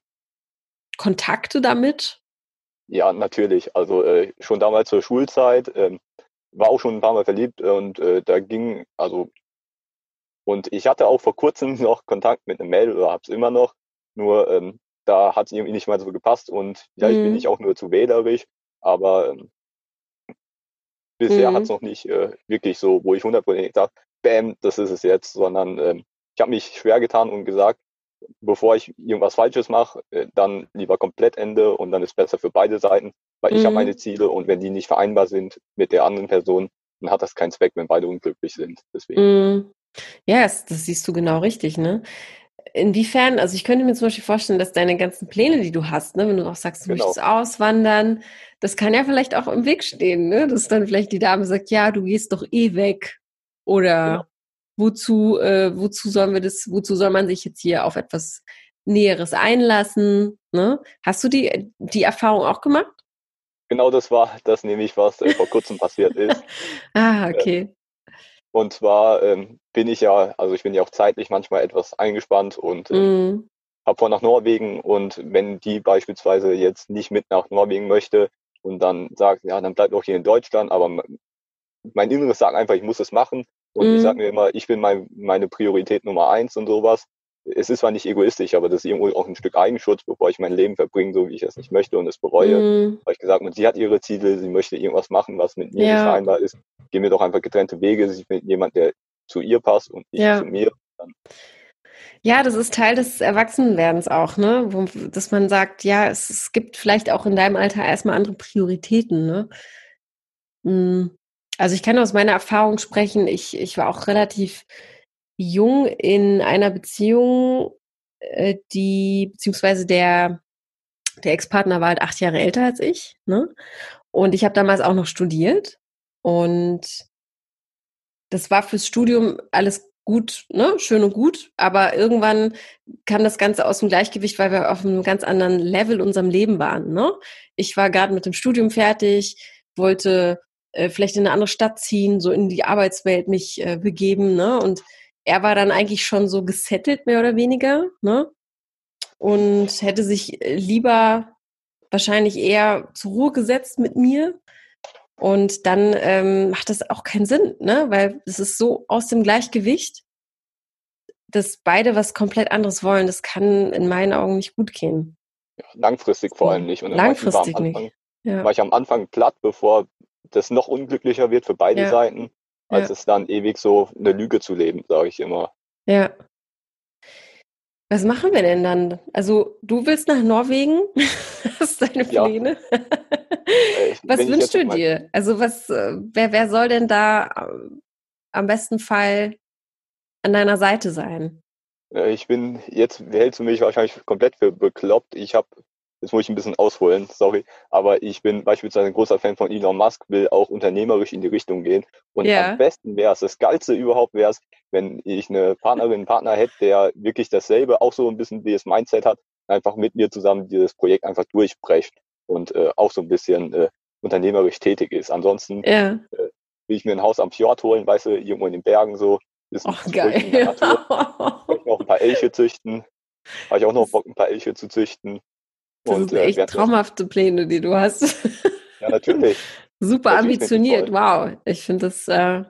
Kontakte damit? Ja, natürlich. Also äh, schon damals zur Schulzeit ähm, war auch schon ein paar Mal verliebt und äh, da ging, also und ich hatte auch vor kurzem (laughs) noch Kontakt mit einem Mädel oder hab's immer noch, nur ähm, da hat es irgendwie nicht mal so gepasst und vielleicht mhm. bin ich auch nur zu wählerisch, aber ähm, bisher mhm. hat es noch nicht äh, wirklich so, wo ich hundertprozentig sage, bam, das ist es jetzt, sondern ähm, ich habe mich schwer getan und gesagt, bevor ich irgendwas Falsches mache, äh, dann lieber komplett Ende und dann ist besser für beide Seiten, weil mhm. ich habe meine Ziele und wenn die nicht vereinbar sind mit der anderen Person, dann hat das keinen Zweck, wenn beide unglücklich sind. Deswegen. Mhm. Ja, das, das siehst du genau richtig, ne? Inwiefern, also ich könnte mir zum Beispiel vorstellen, dass deine ganzen Pläne, die du hast, ne, wenn du auch sagst, du genau. möchtest auswandern, das kann ja vielleicht auch im Weg stehen, ne? Dass dann vielleicht die Dame sagt, ja, du gehst doch eh weg. Oder genau wozu, äh, wozu sollen wir das, wozu soll man sich jetzt hier auf etwas Näheres einlassen? Ne? Hast du die, die Erfahrung auch gemacht? Genau das war das nämlich, was äh, vor kurzem passiert ist. (laughs) ah, okay. Äh, und zwar ähm, bin ich ja, also ich bin ja auch zeitlich manchmal etwas eingespannt und äh, mm. habe vor nach Norwegen und wenn die beispielsweise jetzt nicht mit nach Norwegen möchte und dann sagt, ja, dann bleibt doch hier in Deutschland, aber mein Inneres sagt einfach, ich muss es machen, und mhm. ich sage mir immer, ich bin mein, meine Priorität Nummer eins und sowas. Es ist zwar nicht egoistisch, aber das ist irgendwo auch ein Stück Eigenschutz, bevor ich mein Leben verbringe, so wie ich es nicht möchte und es bereue. Mhm. Weil ich gesagt habe, sie hat ihre Ziele, sie möchte irgendwas machen, was mit mir ja. nicht vereinbar ist. Gehen wir doch einfach getrennte Wege. Sie mit jemand, der zu ihr passt und nicht ja. zu mir. Dann ja, das ist Teil des Erwachsenenwerdens auch, ne? Wo, dass man sagt, ja, es, es, gibt vielleicht auch in deinem Alter erstmal andere Prioritäten, ne? Mhm. Also ich kann aus meiner Erfahrung sprechen. Ich, ich war auch relativ jung in einer Beziehung, äh, die, beziehungsweise der, der Ex-Partner war halt acht Jahre älter als ich. Ne? Und ich habe damals auch noch studiert. Und das war fürs Studium alles gut, ne? schön und gut. Aber irgendwann kam das Ganze aus dem Gleichgewicht, weil wir auf einem ganz anderen Level in unserem Leben waren. Ne? Ich war gerade mit dem Studium fertig, wollte äh, vielleicht in eine andere Stadt ziehen, so in die Arbeitswelt mich äh, begeben, ne? Und er war dann eigentlich schon so gesettelt, mehr oder weniger, ne? Und hätte sich äh, lieber wahrscheinlich eher zur Ruhe gesetzt mit mir. Und dann ähm, macht das auch keinen Sinn, ne? Weil es ist so aus dem Gleichgewicht, dass beide was komplett anderes wollen. Das kann in meinen Augen nicht gut gehen. langfristig vor allem nicht. Und langfristig war Anfang, nicht. Ja. War ich am Anfang platt, bevor das noch unglücklicher wird für beide ja. Seiten, als ja. es dann ewig so eine Lüge zu leben, sage ich immer. Ja. Was machen wir denn dann? Also du willst nach Norwegen? (laughs) Hast deine Pläne? Ja. Äh, was wünschst du dir? Also was, äh, wer, wer soll denn da äh, am besten Fall an deiner Seite sein? Ich bin, jetzt hältst du mich wahrscheinlich komplett für bekloppt. Ich habe jetzt muss ich ein bisschen ausholen, sorry, aber ich bin beispielsweise ein großer Fan von Elon Musk, will auch unternehmerisch in die Richtung gehen. Und ja. am besten wäre es, das Geilste überhaupt wäre es, wenn ich eine Partnerin, einen Partner hätte, der wirklich dasselbe, auch so ein bisschen wie das Mindset hat, einfach mit mir zusammen dieses Projekt einfach durchbrecht und äh, auch so ein bisschen äh, unternehmerisch tätig ist. Ansonsten ja. äh, will ich mir ein Haus am Fjord holen, weißt du, irgendwo in den Bergen so. Ist Ach, geil. In der Natur. noch ein paar Elche züchten. Habe ich auch noch Bock, ein paar Elche zu züchten. Das und, sind äh, echt traumhafte Pläne, die du hast. Ja, natürlich. (laughs) Super ambitioniert, wow. Ich finde das, äh,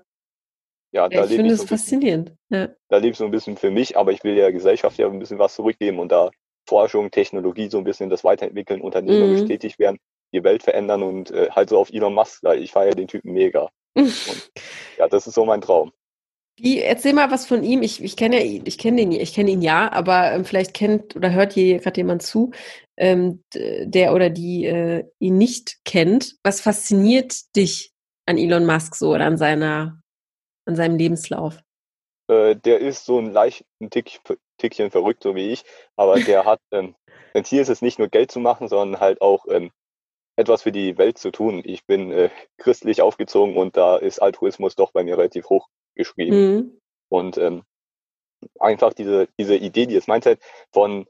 ja, da ich finde es so faszinierend. Ja. Da lebe ich so ein bisschen für mich, aber ich will der Gesellschaft ja ein bisschen was zurückgeben und da Forschung, Technologie so ein bisschen das weiterentwickeln, unternehmerisch mhm. tätig werden. die Welt verändern und äh, halt so auf Elon Musk, ich feiere den Typen mega. und, (laughs) ja, das ist so mein Traum. Wie, erzähl mal was von ihm. Ich, ich kenne ja, ich kenne ihn, ich kenne ihn ja, aber ähm, vielleicht kennt oder hört hier gerade jemand zu, ähm, der oder die äh, ihn nicht kennt. Was fasziniert dich an Elon Musk so oder an seiner, an seinem Lebenslauf? Äh, der ist so ein leichten Tick, Tickchen verrückt, so wie ich, aber (laughs) der hat, ähm, sein Ziel ist es nicht nur Geld zu machen, sondern halt auch ähm, etwas für die Welt zu tun. Ich bin äh, christlich aufgezogen und da ist Altruismus doch bei mir relativ hoch geschrieben. Mhm. Und ähm, einfach diese, diese Idee, dieses Mindset von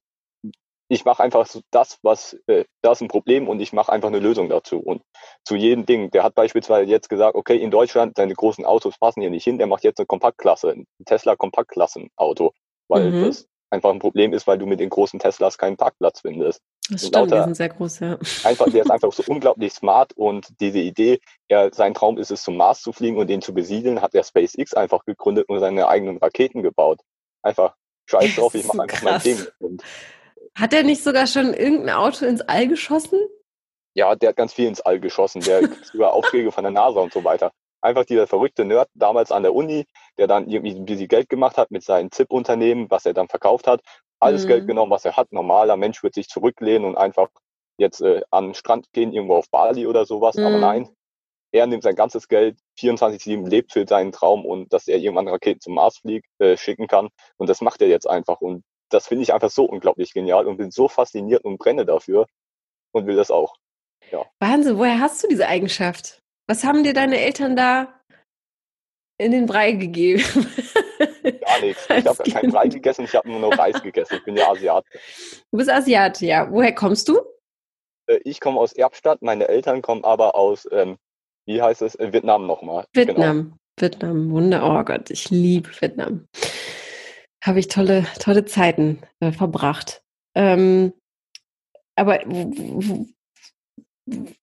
ich mache einfach so das, was, äh, da ist ein Problem und ich mache einfach eine Lösung dazu. Und zu jedem Ding. Der hat beispielsweise jetzt gesagt, okay, in Deutschland, deine großen Autos passen hier nicht hin, der macht jetzt eine Kompaktklasse, ein Tesla Kompaktklassenauto, weil mhm. das einfach ein Problem ist, weil du mit den großen Teslas keinen Parkplatz findest. Das stimmt, die sind sehr groß, ja. Einfach, der ist einfach so (laughs) unglaublich smart und diese Idee, er, sein Traum ist es, zum Mars zu fliegen und den zu besiedeln, hat er SpaceX einfach gegründet und seine eigenen Raketen gebaut. Einfach scheiß (laughs) drauf, ich mache einfach mein Ding. Und hat er nicht sogar schon irgendein Auto ins All geschossen? Ja, der hat ganz viel ins All geschossen. Der (laughs) kriegt sogar Aufträge von der NASA und so weiter. Einfach dieser verrückte Nerd damals an der Uni, der dann irgendwie ein bisschen Geld gemacht hat mit seinem ZIP-Unternehmen, was er dann verkauft hat. Alles mhm. Geld genommen, was er hat. Normaler Mensch wird sich zurücklehnen und einfach jetzt äh, an den Strand gehen, irgendwo auf Bali oder sowas. Mhm. Aber nein, er nimmt sein ganzes Geld, 24-7 lebt für seinen Traum und dass er irgendwann Raketen zum Mars fliegt, äh, schicken kann. Und das macht er jetzt einfach. Und das finde ich einfach so unglaublich genial und bin so fasziniert und brenne dafür und will das auch. Ja. Wahnsinn, woher hast du diese Eigenschaft? Was haben dir deine Eltern da in den Brei gegeben? Gar nichts. Ich (laughs) habe keinen Brei gegessen, ich habe nur noch Reis gegessen. Ich bin ja Asiat. Du bist Asiat, ja. Woher kommst du? Äh, ich komme aus Erbstadt, meine Eltern kommen aber aus, ähm, wie heißt es, äh, Vietnam nochmal. Vietnam. Genau. Vietnam, Wunder, oh Gott, ich liebe Vietnam habe ich tolle, tolle Zeiten äh, verbracht. Ähm, aber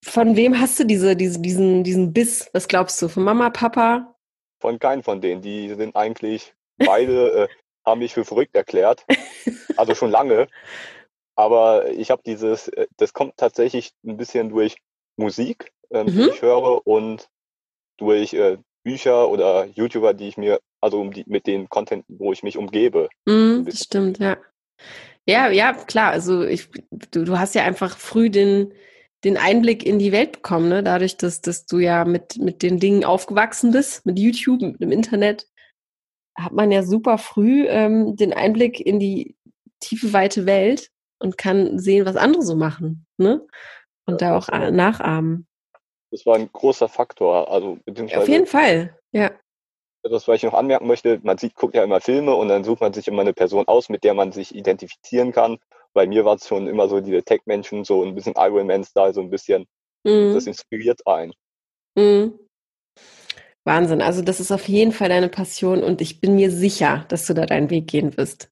von wem hast du diese, diese, diesen, diesen Biss? Was glaubst du? Von Mama, Papa? Von keinem von denen. Die sind eigentlich beide, äh, (laughs) haben mich für verrückt erklärt. Also schon lange. Aber ich habe dieses, äh, das kommt tatsächlich ein bisschen durch Musik, ähm, mhm. die ich höre und durch äh, Bücher oder YouTuber, die ich mir, also um die, mit den Content, wo ich mich umgebe. Mm, das stimmt, ja. Ja, ja, klar. Also ich, du, du hast ja einfach früh den, den Einblick in die Welt bekommen, ne? Dadurch, dass, dass du ja mit, mit den Dingen aufgewachsen bist, mit YouTube, mit dem Internet, hat man ja super früh ähm, den Einblick in die tiefe, weite Welt und kann sehen, was andere so machen, ne? Und ja, da auch nachahmen das war ein großer Faktor. Also, Auf jeden Fall, ja. Das, was ich noch anmerken möchte, man sieht, guckt ja immer Filme und dann sucht man sich immer eine Person aus, mit der man sich identifizieren kann. Bei mir war es schon immer so diese Tech-Menschen, so ein bisschen Iron Man-Style, so ein bisschen. Mhm. Das inspiriert einen. Mhm. Wahnsinn. Also das ist auf jeden Fall deine Passion und ich bin mir sicher, dass du da deinen Weg gehen wirst.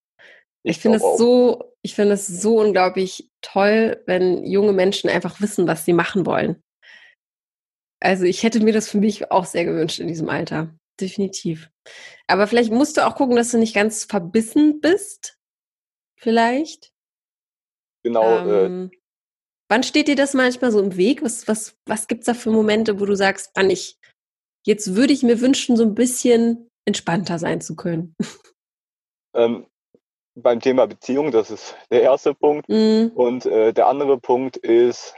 Ich, ich finde es so, ich finde es so unglaublich toll, wenn junge Menschen einfach wissen, was sie machen wollen. Also ich hätte mir das für mich auch sehr gewünscht in diesem Alter. Definitiv. Aber vielleicht musst du auch gucken, dass du nicht ganz verbissen bist. Vielleicht. Genau. Äh ähm, äh, wann steht dir das manchmal so im Weg? Was, was, was gibt es da für Momente, wo du sagst, wann ich, jetzt würde ich mir wünschen, so ein bisschen entspannter sein zu können? Ähm, beim Thema Beziehung, das ist (laughs) der erste Punkt. Mm. Und äh, der andere Punkt ist,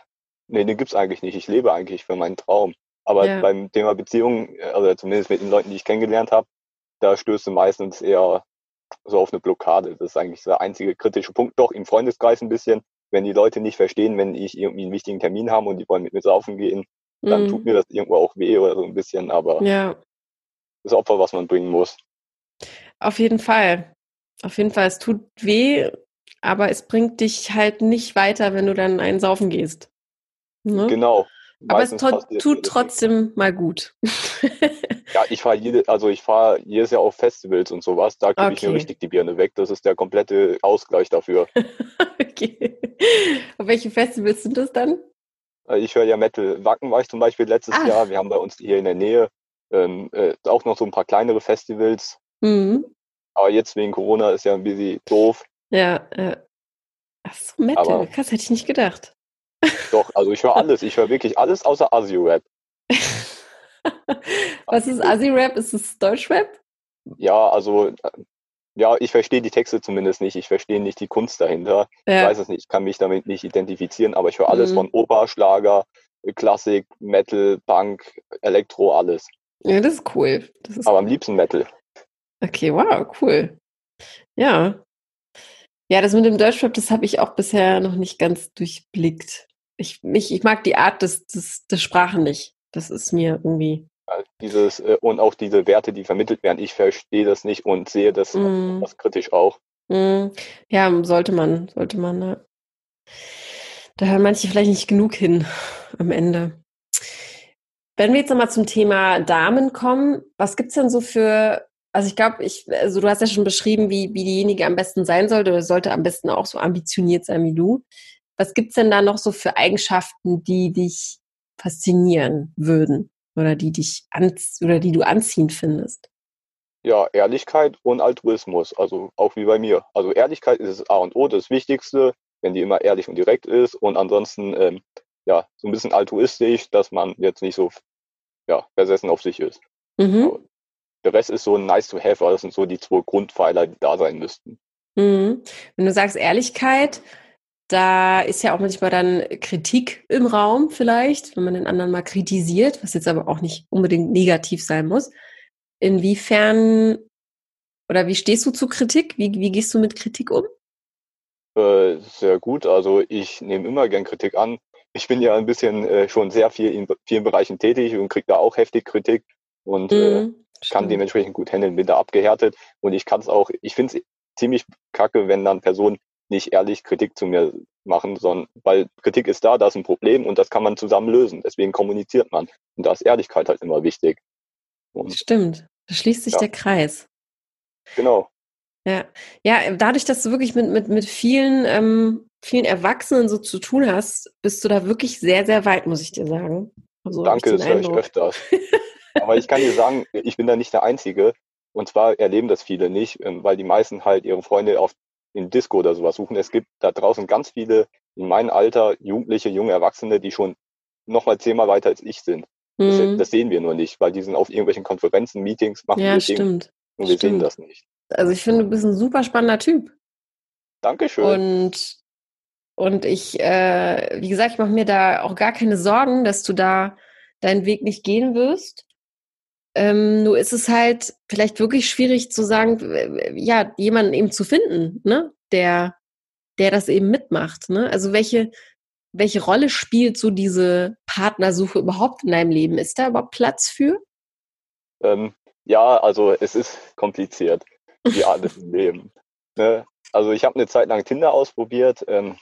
Nee, den gibt's eigentlich nicht. Ich lebe eigentlich für meinen Traum. Aber ja. beim Thema Beziehung, also zumindest mit den Leuten, die ich kennengelernt habe, da stößt du meistens eher so auf eine Blockade. Das ist eigentlich der einzige kritische Punkt. Doch im Freundeskreis ein bisschen, wenn die Leute nicht verstehen, wenn ich irgendwie einen wichtigen Termin habe und die wollen mit mir saufen gehen, dann mhm. tut mir das irgendwo auch weh oder so ein bisschen. Aber ja. das Opfer, was man bringen muss. Auf jeden Fall. Auf jeden Fall. Es tut weh, aber es bringt dich halt nicht weiter, wenn du dann einen saufen gehst. Ne? Genau. Aber es tut trotzdem mal gut. (laughs) ja, ich fahre jede, also ich fahre jedes Jahr auf Festivals und sowas, da kriege okay. ich mir richtig die Birne weg. Das ist der komplette Ausgleich dafür. (laughs) okay. Auf welche Festivals sind das dann? Äh, ich höre ja Metal. Wacken war ich zum Beispiel letztes Ach. Jahr. Wir haben bei uns hier in der Nähe ähm, äh, auch noch so ein paar kleinere Festivals. Mhm. Aber jetzt wegen Corona ist ja ein bisschen doof. Ja, äh. Ach so, Metal. Aber, Krass, hätte ich nicht gedacht. Doch, also ich höre alles. Ich höre wirklich alles außer Asi-Rap. (laughs) Was ist Asi-Rap? Ist es Deutschrap? Ja, also ja, ich verstehe die Texte zumindest nicht. Ich verstehe nicht die Kunst dahinter. Ja. Ich weiß es nicht. Ich kann mich damit nicht identifizieren, aber ich höre alles mhm. von Oper, Schlager, Klassik, Metal, Punk, Elektro, alles. Ja, das ist cool. Das ist aber am liebsten Metal. Okay, wow, cool. Ja. Ja, das mit dem Deutschrap, das habe ich auch bisher noch nicht ganz durchblickt. Ich, mich, ich mag die Art des, des, des Sprachen nicht. Das ist mir irgendwie. Dieses, äh, und auch diese Werte, die vermittelt werden, ich verstehe das nicht und sehe das, mm. das kritisch auch. Mm. Ja, sollte man, sollte man. Ne? Da hören manche vielleicht nicht genug hin am Ende. Wenn wir jetzt nochmal zum Thema Damen kommen, was gibt es denn so für, also ich glaube, ich, also du hast ja schon beschrieben, wie, wie diejenige am besten sein sollte oder sollte am besten auch so ambitioniert sein wie du. Was gibt es denn da noch so für Eigenschaften, die dich faszinieren würden oder die dich anz oder die du anziehend findest? Ja, Ehrlichkeit und Altruismus, also auch wie bei mir. Also Ehrlichkeit ist das A und O, das Wichtigste, wenn die immer ehrlich und direkt ist und ansonsten ähm, ja so ein bisschen altruistisch, dass man jetzt nicht so ja versessen auf sich ist. Mhm. Der Rest ist so ein nice to have, das sind so die zwei Grundpfeiler, die da sein müssten. Mhm. Wenn du sagst Ehrlichkeit, da ist ja auch manchmal dann Kritik im Raum vielleicht, wenn man den anderen mal kritisiert, was jetzt aber auch nicht unbedingt negativ sein muss. Inwiefern oder wie stehst du zu Kritik? Wie, wie gehst du mit Kritik um? Äh, sehr gut. Also ich nehme immer gern Kritik an. Ich bin ja ein bisschen äh, schon sehr viel in vielen Bereichen tätig und kriege da auch heftig Kritik und äh, mhm, äh, kann dementsprechend gut handeln, bin da abgehärtet und ich kann es auch, ich finde es ziemlich kacke, wenn dann Personen nicht ehrlich Kritik zu mir machen, sondern weil Kritik ist da, da ist ein Problem und das kann man zusammen lösen. Deswegen kommuniziert man. Und da ist Ehrlichkeit halt immer wichtig. Und, Stimmt. Da schließt sich ja. der Kreis. Genau. Ja. ja, dadurch, dass du wirklich mit, mit, mit vielen, ähm, vielen Erwachsenen so zu tun hast, bist du da wirklich sehr, sehr weit, muss ich dir sagen. Also, Danke, das höre ich öfters. (laughs) Aber ich kann dir sagen, ich bin da nicht der Einzige. Und zwar erleben das viele nicht, ähm, weil die meisten halt ihre Freunde auf in Disco oder sowas suchen. Es gibt da draußen ganz viele in meinem Alter, Jugendliche, junge Erwachsene, die schon noch mal zehnmal weiter als ich sind. Mhm. Das, das, sehen wir nur nicht, weil die sind auf irgendwelchen Konferenzen, Meetings, machen ja, stimmt. Dinge und wir stimmt. sehen das nicht. Also ich finde, du bist ein super spannender Typ. Dankeschön. Und, und ich, äh, wie gesagt, ich mache mir da auch gar keine Sorgen, dass du da deinen Weg nicht gehen wirst. Ähm, nur ist es halt vielleicht wirklich schwierig zu sagen, ja, jemanden eben zu finden, ne, der, der das eben mitmacht. Ne? Also welche, welche Rolle spielt so diese Partnersuche überhaupt in deinem Leben? Ist da überhaupt Platz für? Ähm, ja, also es ist kompliziert, wie alles im Leben. Ne? Also ich habe eine Zeit lang Tinder ausprobiert, ähm,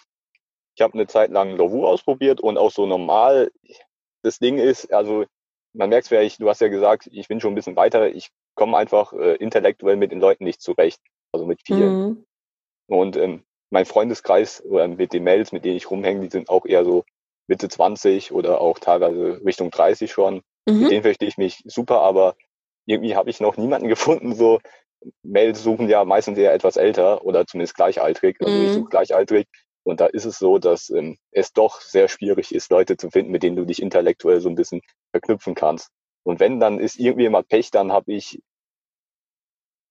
ich habe eine Zeit lang Lovoo ausprobiert und auch so normal. Das Ding ist, also man merkt es vielleicht, du hast ja gesagt, ich bin schon ein bisschen weiter, ich komme einfach äh, intellektuell mit den Leuten nicht zurecht, also mit vielen. Mhm. Und ähm, mein Freundeskreis oder mit den Mails, mit denen ich rumhänge, die sind auch eher so Mitte 20 oder auch teilweise Richtung 30 schon. Mhm. Mit denen verstehe ich mich super, aber irgendwie habe ich noch niemanden (laughs) gefunden, so Mails suchen ja meistens eher etwas älter oder zumindest gleichaltrig. Also mhm. ich suche gleichaltrig. Und da ist es so, dass ähm, es doch sehr schwierig ist, Leute zu finden, mit denen du dich intellektuell so ein bisschen verknüpfen kannst. Und wenn dann ist irgendwie immer Pech, dann habe ich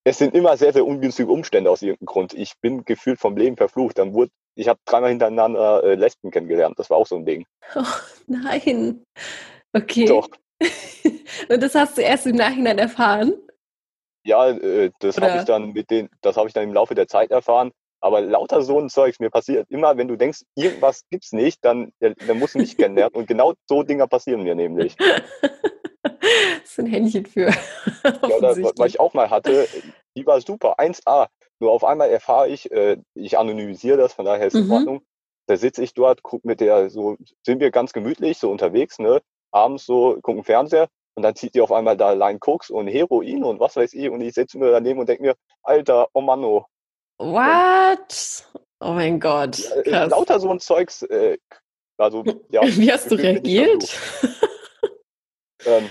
es sind immer sehr, sehr ungünstige Umstände aus irgendeinem Grund. Ich bin gefühlt vom Leben verflucht. Dann wurde, ich habe dreimal hintereinander äh, Lesben kennengelernt. Das war auch so ein Ding. Oh nein. Okay. Doch. (laughs) Und das hast du erst im Nachhinein erfahren? Ja, äh, das habe ich dann mit den, das habe ich dann im Laufe der Zeit erfahren. Aber lauter so ein Zeugs, mir passiert immer, wenn du denkst, irgendwas gibt's nicht, dann, dann musst du mich kennenlernen. Und genau so Dinger passieren mir nämlich. (laughs) Das ist ein Händchen für. (laughs) Ja, das, was ich auch mal hatte, die war super, 1A. Nur auf einmal erfahre ich, äh, ich anonymisiere das, von daher ist es mhm. in Ordnung. Da sitze ich dort, guck mit der, so sind wir ganz gemütlich, so unterwegs, ne? Abends so, gucken Fernseher und dann zieht die auf einmal da Line Koks und Heroin und was weiß ich und ich sitze mir daneben und denke mir, Alter, oh Manno, What? Oh mein Gott. Äh, krass. Lauter so ein Zeugs. Äh, also, ja, (laughs) Wie hast du reagiert? ähm,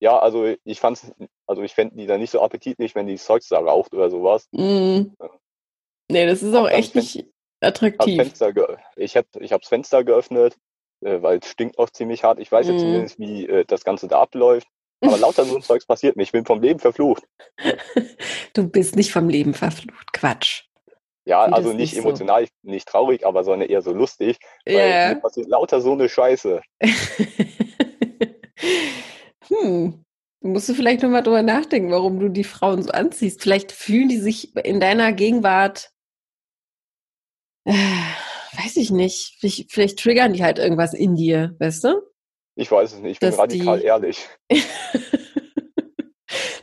ja, also ich fand's, also ich fände die da nicht so appetitlich, wenn die Zeugs da raucht oder sowas. Mm. Nee, das ist auch echt nicht attraktiv. Fenster ich hab, ich hab's Fenster geöffnet äh, weil es stinkt auch ziemlich hart. Ich weiß mm. jetzt mhm. zumindest, wie äh, das Ganze da abläuft. Aber lauter so ein Zeugs passiert mir. Ich bin vom Leben verflucht. (laughs) du bist nicht vom Leben verflucht. Quatsch. Ja, also nicht, nicht emotional, so. nicht traurig, aber sondern eher so lustig. Weil yeah. mir passiert lauter so eine Scheiße. (laughs) hm. Musst du vielleicht nochmal drüber nachdenken, warum du die Frauen so anziehst. Vielleicht fühlen die sich in deiner Gegenwart, äh, weiß ich nicht, vielleicht, vielleicht, triggern die halt irgendwas in dir, weißt du? Ich weiß es nicht, ich bin Dass radikal die... ehrlich. (laughs)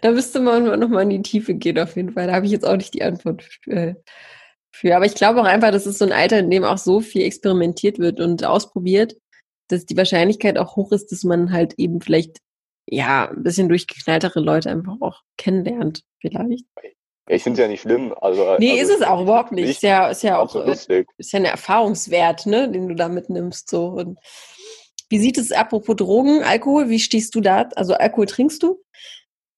da müsste man nochmal in die Tiefe gehen, auf jeden Fall. Da habe ich jetzt auch nicht die Antwort für. für. Aber ich glaube auch einfach, das ist so ein Alter, in dem auch so viel experimentiert wird und ausprobiert, dass die Wahrscheinlichkeit auch hoch ist, dass man halt eben vielleicht ja, ein bisschen durchgeknalltere Leute einfach auch kennenlernt, vielleicht. Ich finde es ja nicht schlimm. Also, nee, also ist es auch überhaupt nicht. Ist ja, ist ja auch so äh, ist ja ein Erfahrungswert, ne, den du da mitnimmst. So. Und wie sieht es, apropos Drogen, Alkohol, wie stehst du da? Also Alkohol trinkst du?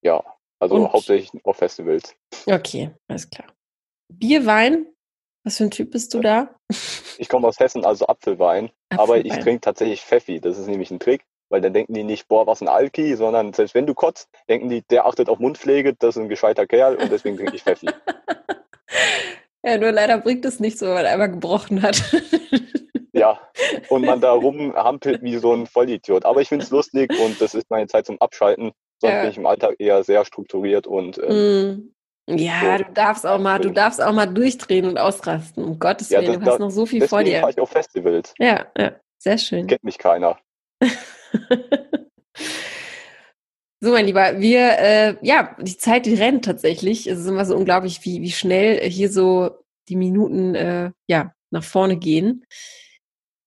Ja, also Und? hauptsächlich auf Festivals. Okay, alles klar. Bier, Wein? Was für ein Typ bist du da? Ich komme aus Hessen, also Apfelwein. Apfelwein. Aber ich trinke tatsächlich Pfeffi. Das ist nämlich ein Trick weil dann denken die nicht, boah, was ein Alki, sondern selbst wenn du kotzt, denken die, der achtet auf Mundpflege, das ist ein gescheiter Kerl und deswegen trinke ich Pfeffi. (laughs) ja, nur leider bringt es nichts, wenn man einmal gebrochen hat. (laughs) ja, und man da rumhampelt wie so ein Vollidiot. Aber ich finde es lustig und das ist meine Zeit zum Abschalten. Sonst ja. bin ich im Alltag eher sehr strukturiert und ähm, mm. ja, so. du darfst auch mal, du darfst auch mal durchdrehen und ausrasten. Um Gottes Willen, ja, das, du hast noch so viel vor dir. fahre ich auf Festivals. Ja, ja, sehr schön. Kennt mich keiner. (laughs) So, mein Lieber, wir, äh, ja, die Zeit, die rennt tatsächlich. Es ist immer so unglaublich, wie, wie schnell hier so die Minuten, äh, ja, nach vorne gehen.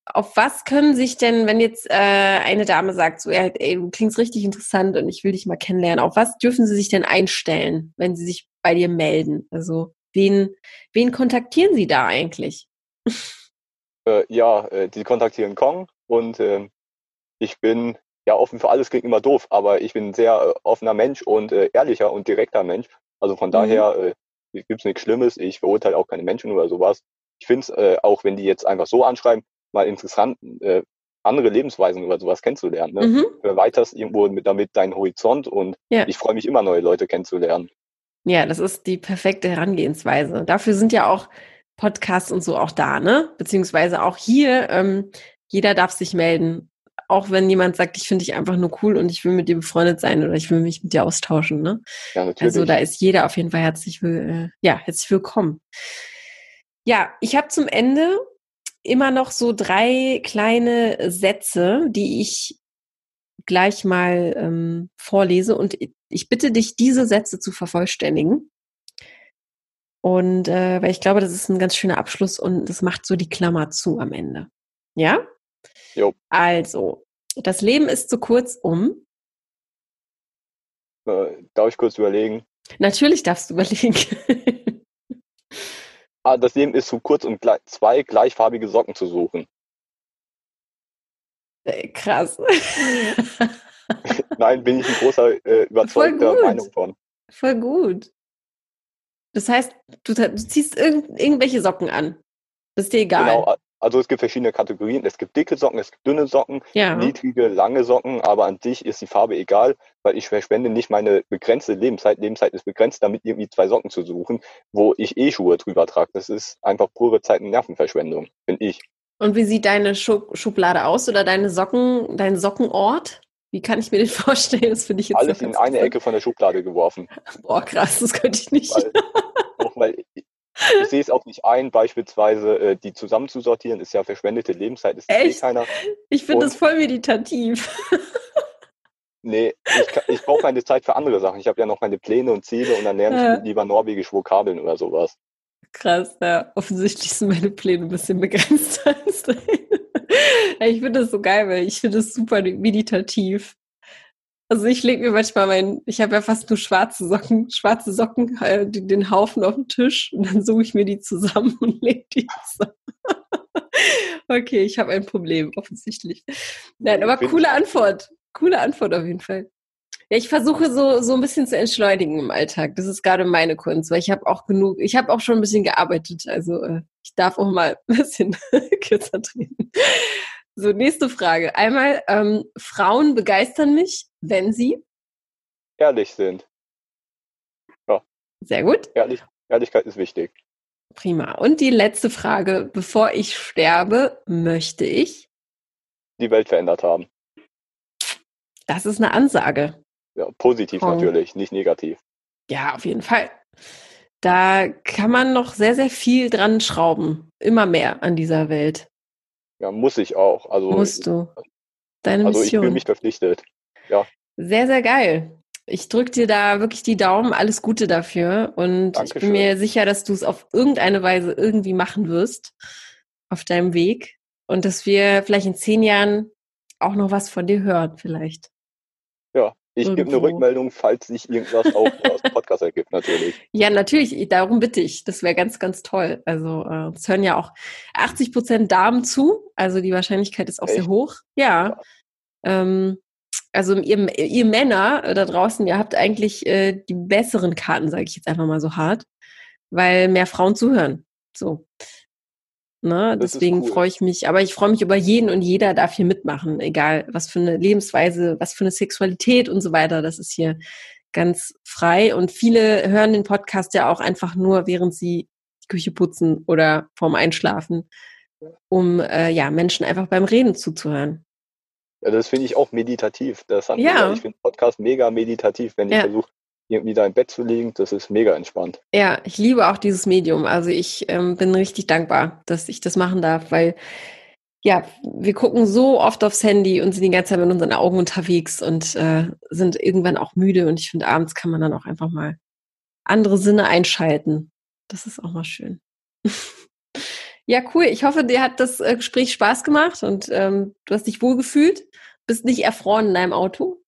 Auf was können sich denn, wenn jetzt äh, eine Dame sagt, so, ey, du klingst richtig interessant und ich will dich mal kennenlernen, auf was dürfen sie sich denn einstellen, wenn sie sich bei dir melden? Also, wen, wen kontaktieren sie da eigentlich? (laughs) Äh, ja, äh, die kontaktieren Kong und äh, ich bin ja offen für alles klingt immer doof, aber ich bin ein sehr äh, offener Mensch und äh, ehrlicher und direkter Mensch. Also von mhm. daher äh, gibt es nichts Schlimmes. Ich verurteile auch keine Menschen oder sowas. Ich finde es, äh, auch wenn die jetzt einfach so anschreiben, mal interessant, äh, andere Lebensweisen oder sowas kennenzulernen. Ne? Mhm. Erweiterst irgendwo mit, damit deinen Horizont und ja. ich freue mich immer, neue Leute kennenzulernen. Ja, das ist die perfekte Herangehensweise. Dafür sind ja auch Podcasts und so auch da, ne? Beziehungsweise auch hier, ähm, jeder darf sich melden auch wenn jemand sagt, ich finde dich einfach nur cool und ich will mit dir befreundet sein oder ich will mich mit dir austauschen. Ne? Ja, natürlich. Also da ist jeder auf jeden Fall herzlich, will, äh, ja, herzlich willkommen. Ja, ich habe zum Ende immer noch so drei kleine Sätze, die ich gleich mal ähm, vorlese und ich bitte dich, diese Sätze zu vervollständigen. Und äh, weil ich glaube, das ist ein ganz schöner Abschluss und das macht so die Klammer zu am Ende. Ja? Jo. Also, das Leben ist zu kurz, um. Äh, darf ich kurz überlegen? Natürlich darfst du (laughs) überlegen. Ah, das Leben ist zu kurz, um zwei gleichfarbige Socken zu suchen. Äh, krass. (laughs) Nein, bin ich ein großer äh, überzeugter Meinung von. Voll gut. Das heißt, du, du ziehst irgend, irgendwelche Socken an. Das ist dir egal. Genau, also es gibt verschiedene Kategorien. Es gibt dicke Socken, es gibt dünne Socken, ja. niedrige, lange Socken, aber an sich ist die Farbe egal, weil ich verschwende nicht meine begrenzte Lebenszeit. Lebenszeit ist begrenzt, damit irgendwie zwei Socken zu suchen, wo ich eh Schuhe drüber trage. Das ist einfach pure Zeit- und Nervenverschwendung, finde ich. Und wie sieht deine Schublade aus oder deine Socken, dein Sockenort? Wie kann ich mir den (laughs) vorstellen? Das finde ich jetzt Alles in eine Ecke von der Schublade geworfen. Boah, krass, das könnte ich nicht. Weil, (laughs) ich sehe es auch nicht ein, beispielsweise äh, die zusammenzusortieren, ist ja verschwendete Lebenszeit, ist eh keiner. Ich finde das voll meditativ. (laughs) nee, ich, ich brauche meine Zeit für andere Sachen. Ich habe ja noch meine Pläne und Ziele und dann lerne ich ja. lieber norwegisch Vokabeln oder sowas. Krass, ja. Offensichtlich sind meine Pläne ein bisschen begrenzt. (laughs) ich finde das so geil, weil ich finde es super meditativ. Also ich lege mir manchmal mein, ich habe ja fast nur schwarze Socken, schwarze Socken, äh, den Haufen auf den Tisch und dann suche ich mir die zusammen (laughs) und lege die zusammen. okay, ich habe ein Problem, offensichtlich. Nein, aber coole Antwort. Coole Antwort auf jeden Fall. Ja, ich versuche so, so ein bisschen zu entschleunigen im Alltag. Das ist gerade meine Kunst, weil ich habe auch genug, ich habe auch schon ein bisschen gearbeitet. Also äh, ich darf auch mal ein bisschen (laughs) kürzer treten. So, nächste Frage. Einmal, ähm, Frauen begeistern mich, wenn sie ehrlich sind. Ja. Sehr gut. Ehrlich, Ehrlichkeit ist wichtig. Prima. Und die letzte Frage. Bevor ich sterbe, möchte ich die Welt verändert haben. Das ist eine Ansage. Ja, positiv Von, natürlich, nicht negativ. Ja, auf jeden Fall. Da kann man noch sehr, sehr viel dran schrauben. Immer mehr an dieser Welt. Ja, muss ich auch. Also, Musst du. Deine also Mission. ich fühle mich verpflichtet. Ja. Sehr, sehr geil. Ich drücke dir da wirklich die Daumen, alles Gute dafür. Und Dankeschön. ich bin mir sicher, dass du es auf irgendeine Weise irgendwie machen wirst auf deinem Weg. Und dass wir vielleicht in zehn Jahren auch noch was von dir hören, vielleicht. Ja, ich gebe eine Rückmeldung, falls sich irgendwas auch (laughs) aus dem Podcast ergibt, natürlich. Ja, natürlich, darum bitte ich. Das wäre ganz, ganz toll. Also äh, es hören ja auch 80 Prozent Damen zu, also die Wahrscheinlichkeit ist auch Echt? sehr hoch. Ja. ja. Ähm, also ihr, ihr Männer äh, da draußen, ihr habt eigentlich äh, die besseren Karten, sage ich jetzt einfach mal so hart, weil mehr Frauen zuhören. So. Ne? Deswegen cool. freue ich mich, aber ich freue mich über jeden und jeder darf hier mitmachen, egal was für eine Lebensweise, was für eine Sexualität und so weiter. Das ist hier ganz frei und viele hören den Podcast ja auch einfach nur, während sie die Küche putzen oder vorm Einschlafen, um äh, ja Menschen einfach beim Reden zuzuhören. Ja, das finde ich auch meditativ. Das hat ja. ich finde Podcast mega meditativ, wenn ich ja. versuche, irgendwie da im Bett zu liegen, das ist mega entspannt. Ja, ich liebe auch dieses Medium. Also ich ähm, bin richtig dankbar, dass ich das machen darf, weil ja, wir gucken so oft aufs Handy und sind die ganze Zeit mit unseren Augen unterwegs und äh, sind irgendwann auch müde. Und ich finde, abends kann man dann auch einfach mal andere Sinne einschalten. Das ist auch mal schön. (laughs) ja, cool. Ich hoffe, dir hat das äh, Gespräch Spaß gemacht und ähm, du hast dich wohlgefühlt. Bist nicht erfroren in deinem Auto.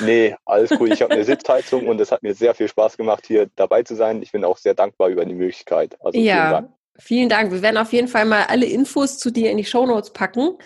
Nee, alles cool. Ich habe eine Sitzheizung und es hat mir sehr viel Spaß gemacht, hier dabei zu sein. Ich bin auch sehr dankbar über die Möglichkeit. Also ja, vielen Dank. Vielen Dank. Wir werden auf jeden Fall mal alle Infos zu dir in die Show Notes packen.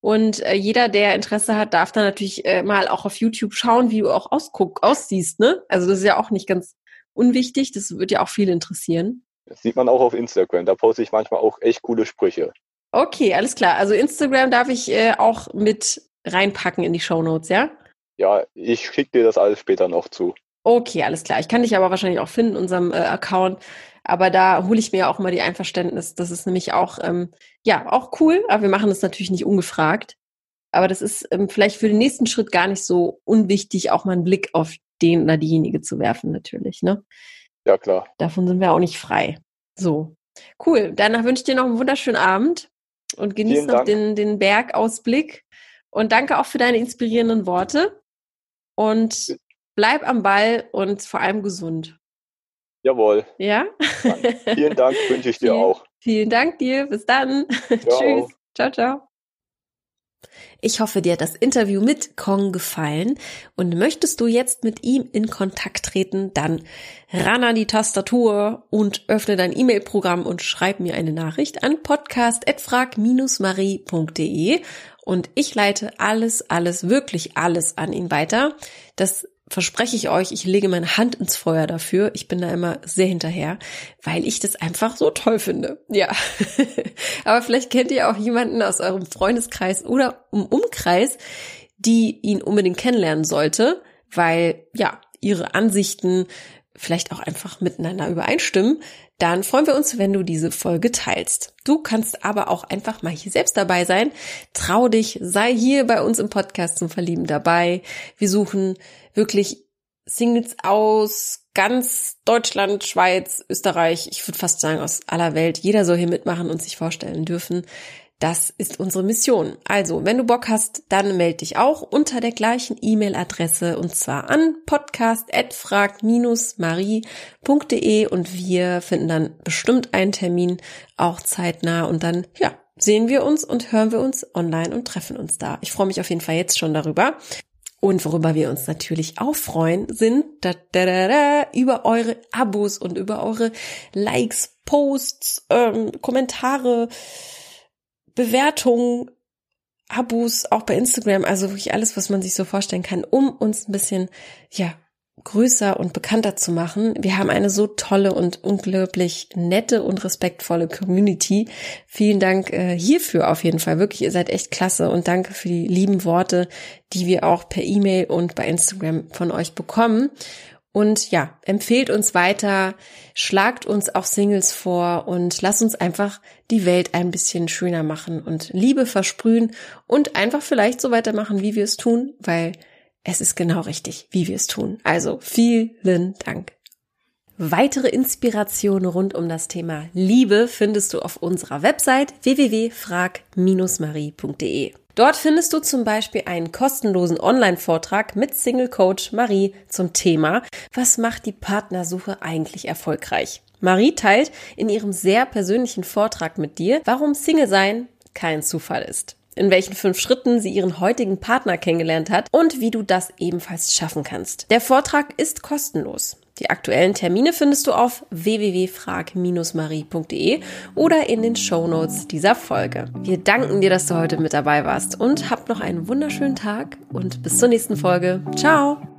Und äh, jeder, der Interesse hat, darf dann natürlich äh, mal auch auf YouTube schauen, wie du auch ausguck, aussiehst. Ne? Also das ist ja auch nicht ganz unwichtig. Das wird ja auch viel interessieren. Das sieht man auch auf Instagram. Da poste ich manchmal auch echt coole Sprüche. Okay, alles klar. Also Instagram darf ich äh, auch mit reinpacken in die Show Notes, ja? Ja, ich schicke dir das alles später noch zu. Okay, alles klar. Ich kann dich aber wahrscheinlich auch finden in unserem äh, Account. Aber da hole ich mir auch mal die Einverständnis. Das ist nämlich auch, ähm, ja, auch cool. Aber wir machen das natürlich nicht ungefragt. Aber das ist ähm, vielleicht für den nächsten Schritt gar nicht so unwichtig, auch mal einen Blick auf den oder diejenige zu werfen, natürlich, ne? Ja, klar. Davon sind wir auch nicht frei. So. Cool. Danach wünsche ich dir noch einen wunderschönen Abend und genieß noch den, den Bergausblick. Und danke auch für deine inspirierenden Worte und bleib am Ball und vor allem gesund. Jawohl. Ja? Dann vielen Dank, (laughs) wünsche ich dir vielen, auch. Vielen Dank dir. Bis dann. (laughs) Ciao. Tschüss. Ciao, ciao. Ich hoffe, dir hat das Interview mit Kong gefallen und möchtest du jetzt mit ihm in Kontakt treten, dann ran an die Tastatur und öffne dein E-Mail-Programm und schreib mir eine Nachricht an podcast@frag-marie.de und ich leite alles, alles, wirklich alles an ihn weiter. Das verspreche ich euch, ich lege meine Hand ins Feuer dafür. Ich bin da immer sehr hinterher, weil ich das einfach so toll finde. Ja. (laughs) Aber vielleicht kennt ihr auch jemanden aus eurem Freundeskreis oder im Umkreis, die ihn unbedingt kennenlernen sollte, weil ja, ihre Ansichten vielleicht auch einfach miteinander übereinstimmen, dann freuen wir uns, wenn du diese Folge teilst. Du kannst aber auch einfach mal hier selbst dabei sein. Trau dich, sei hier bei uns im Podcast zum Verlieben dabei. Wir suchen wirklich Singles aus ganz Deutschland, Schweiz, Österreich, ich würde fast sagen aus aller Welt. Jeder soll hier mitmachen und sich vorstellen dürfen. Das ist unsere Mission. Also, wenn du Bock hast, dann melde dich auch unter der gleichen E-Mail-Adresse und zwar an podcast@frag-marie.de und wir finden dann bestimmt einen Termin auch zeitnah und dann ja, sehen wir uns und hören wir uns online und treffen uns da. Ich freue mich auf jeden Fall jetzt schon darüber. Und worüber wir uns natürlich auch freuen, sind da, da, da, da, über eure Abos und über eure Likes, Posts, ähm, Kommentare, Bewertungen, Abos, auch bei Instagram, also wirklich alles, was man sich so vorstellen kann, um uns ein bisschen, ja, größer und bekannter zu machen. Wir haben eine so tolle und unglaublich nette und respektvolle Community. Vielen Dank äh, hierfür auf jeden Fall. Wirklich, ihr seid echt klasse und danke für die lieben Worte, die wir auch per E-Mail und bei Instagram von euch bekommen. Und ja, empfehlt uns weiter, schlagt uns auch Singles vor und lasst uns einfach die Welt ein bisschen schöner machen und Liebe versprühen und einfach vielleicht so weitermachen, wie wir es tun, weil es ist genau richtig, wie wir es tun. Also vielen Dank. Weitere Inspirationen rund um das Thema Liebe findest du auf unserer Website www.frag-marie.de. Dort findest du zum Beispiel einen kostenlosen Online-Vortrag mit Single Coach Marie zum Thema Was macht die Partnersuche eigentlich erfolgreich? Marie teilt in ihrem sehr persönlichen Vortrag mit dir, warum Single sein kein Zufall ist in welchen fünf Schritten sie ihren heutigen Partner kennengelernt hat und wie du das ebenfalls schaffen kannst. Der Vortrag ist kostenlos. Die aktuellen Termine findest du auf www.frag-marie.de oder in den Show Notes dieser Folge. Wir danken dir, dass du heute mit dabei warst und hab noch einen wunderschönen Tag und bis zur nächsten Folge. Ciao!